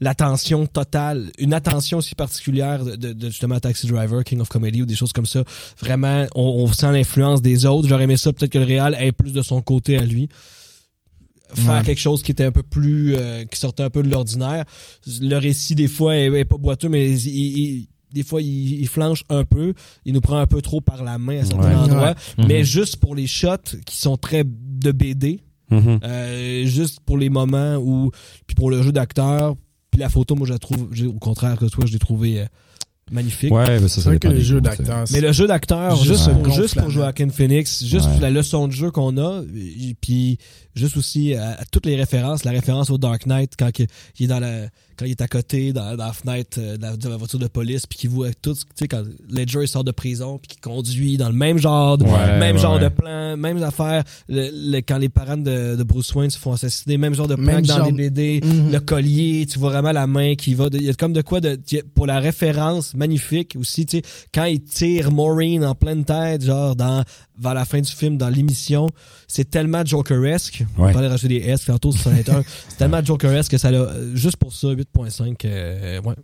l'attention totale, une attention aussi particulière de, de, de, justement Taxi Driver, King of Comedy ou des choses comme ça. Vraiment, on, on sent l'influence des autres. J'aurais aimé ça, peut-être que le réal ait plus de son côté à lui. Faire Ouais. quelque chose qui était un peu plus, euh, qui sortait un peu de l'ordinaire. Le récit, des fois, est, est pas boiteux, mais il- il- des fois, il, il flanche un peu. Il nous prend un peu trop par la main à certains Ouais. endroits. Ouais. Mais Mhm. juste pour les shots qui sont très de BD, euh, juste pour les moments où, puis pour le jeu d'acteur, puis la photo, moi, je la trouve, au contraire que toi, je l'ai trouvé euh, magnifique. Ouais, mais ça, C'est ça vrai dépend que le jeu d'acteur, Mais le jeu d'acteur, Juste pour, juste pour Joaquin Phoenix, juste Ouais. la leçon de jeu qu'on a, et puis juste aussi à, à toutes les références, la référence au Dark Knight quand il il est dans la, quand il est à côté dans, dans la fenêtre euh, de la, de la voiture de police, puis qu'il voit tout, tu sais quand Ledger il sort de prison, puis qu'il conduit dans le même genre, de, Ouais, même ouais, genre ouais. de plan, même affaire, le, le- quand les parents de, de Bruce Wayne se font assassiner, même genre de plan Même que dans genre- les BD, Mhm. le collier, tu vois vraiment la main qui va. Il y a comme de quoi de pour la référence magnifique aussi, tu sais, quand il tire Maureen en pleine tête, genre dans vers la fin du film, dans l'émission, c'est tellement Jokeresque. Ouais. On parlait de rajouter des S tantôt, un. C'est tellement Jokeresque que ça l'a. euh, Juste pour ça, 8.5. euh, ouais.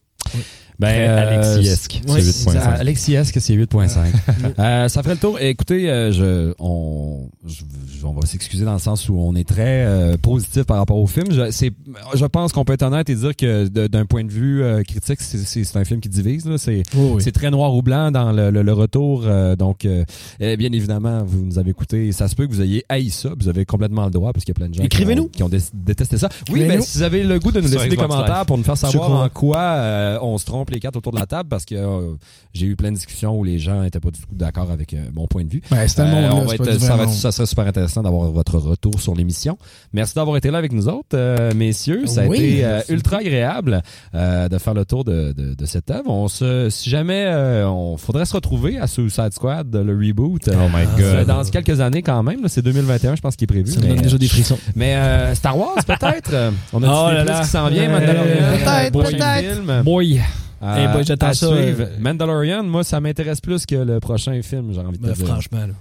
Ben, Très euh, Alexiesque, ouais, c'est c'est 8.5. ça, Alexiesque, c'est 8.5. Euh, ça ferait le tour. Écoutez, euh, je, on, je- on va s'excuser dans le sens où on est très euh, positif par rapport au film. Je, c'est, je pense qu'on peut être honnête et dire que d'un point de vue euh, critique, c'est, c'est, c'est un film qui divise. Là. C'est, c'est très noir ou blanc dans le, le- le retour. euh, donc, euh, eh bien évidemment, vous nous avez écouté. Ça se peut que vous ayez haï ça. Vous avez complètement le droit parce qu'il y a plein de gens qui ont, Écrivez-nous. qui ont dé- détesté ça. Oui, mais si vous avez le goût de nous laisser des commentaires pour nous faire savoir en quoi euh, on se trompe les quatre autour de la table parce que euh, j'ai eu plein de discussions où les gens n'étaient pas du tout d'accord avec euh, mon point de vue. Ouais, c'est un Euh, monde on va être- ça, va être- ça serait super intéressant d'avoir votre retour sur l'émission. Merci d'avoir été là avec nous autres, euh, messieurs. Ça a Oui, été euh, ultra agréable euh, de faire le tour de, de, de cette œuvre. On se, si jamais euh, on faudrait se retrouver à Suicide Squad, le reboot. Oh my god. Dans quelques années quand même, c'est 2021, je pense qu'il est prévu. Ça me mais, donne déjà des frissons. mais euh, Star Wars peut-être? On a Oh dit là plus là. qui s'en vient. Euh, Mandalorian, peut-être, peut-être. film. Boy. Euh, Eh boy, j'attends à ça, suivre. euh. Mandalorian, moi, ça m'intéresse plus que le prochain film, j'ai envie de Ben, te dire. franchement, là.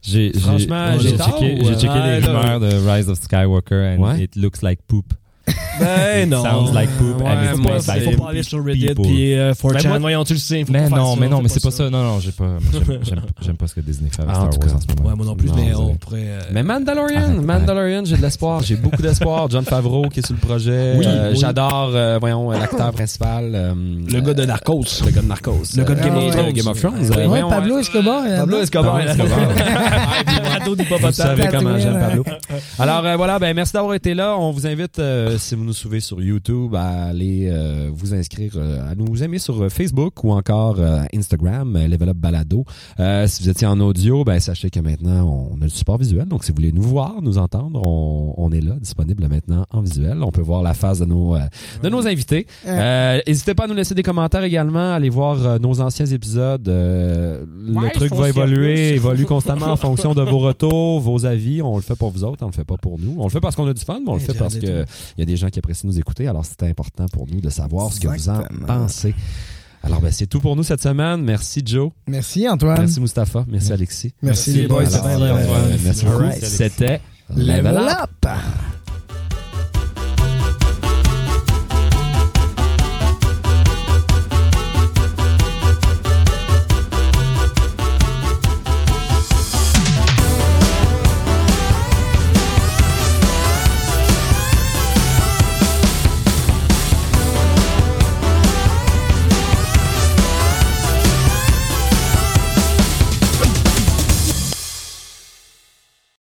J'ai, j'ai- Franchement, j'ai checké, ou, j'ai checké ouais, les rumeurs de Rise of Skywalker and Ouais. it looks like poop. Ben non. Sounds like poop Ouais, and it's c'est- by Faut pas aller sur Reddit people. puis euh, 4chan. Ben, Voyons, tu le sais. faut Mais pas faire non, ça, mais non, mais c'est pas ça. Non, non, j'ai pas. J'aime- pas ce que Disney fait avec Ah, en Star Wars en ce moment. Ouais, moi non plus, Non, mais on pourrait. euh, Mais Mandalorian, Arrête, Mandalorian, j'ai de l'espoir. J'ai beaucoup d'espoir. John Favreau qui est sur le projet. Oui, Euh, oui. J'adore, euh, voyons, l'acteur principal. euh, Le gars de Narcos. Le gars de Narcos. Le gars de Game of Thrones. Game of Thrones. Ouais, Pablo. Escobar. Pablo Escobar. Vous savez comment j'aime. Pablo. Alors voilà, ben merci d'avoir été là. On vous invite, si vous nous suivez sur YouTube, à aller euh, vous inscrire, euh, à nous aimer sur euh, Facebook ou encore Instagram, Level Up Balado. Si vous étiez en audio, ben sachez que maintenant on a le support visuel. Donc si vous voulez nous voir, nous entendre, on, on est là, disponible maintenant en visuel. On peut voir la face de nos de nos invités. N'hésitez pas à nous laisser des commentaires également, allez voir nos anciens épisodes. Le truc va qu'il évoluer, évolue constamment en fonction de vos retours, vos avis. On le fait pour vous autres, on le fait pas pour nous. On le fait parce qu'on a du fun, mais on le fait parce que il y a des gens qui apprécient nous écouter. Alors c'est important pour nous de savoir ce que vous en pensez. Alors ben c'est tout pour nous cette semaine. Merci Joe, Merci Antoine. merci Mustapha, merci Alexis. Merci Merci, les boys. Alors, euh, merci beaucoup. C'était Level Level Up. up.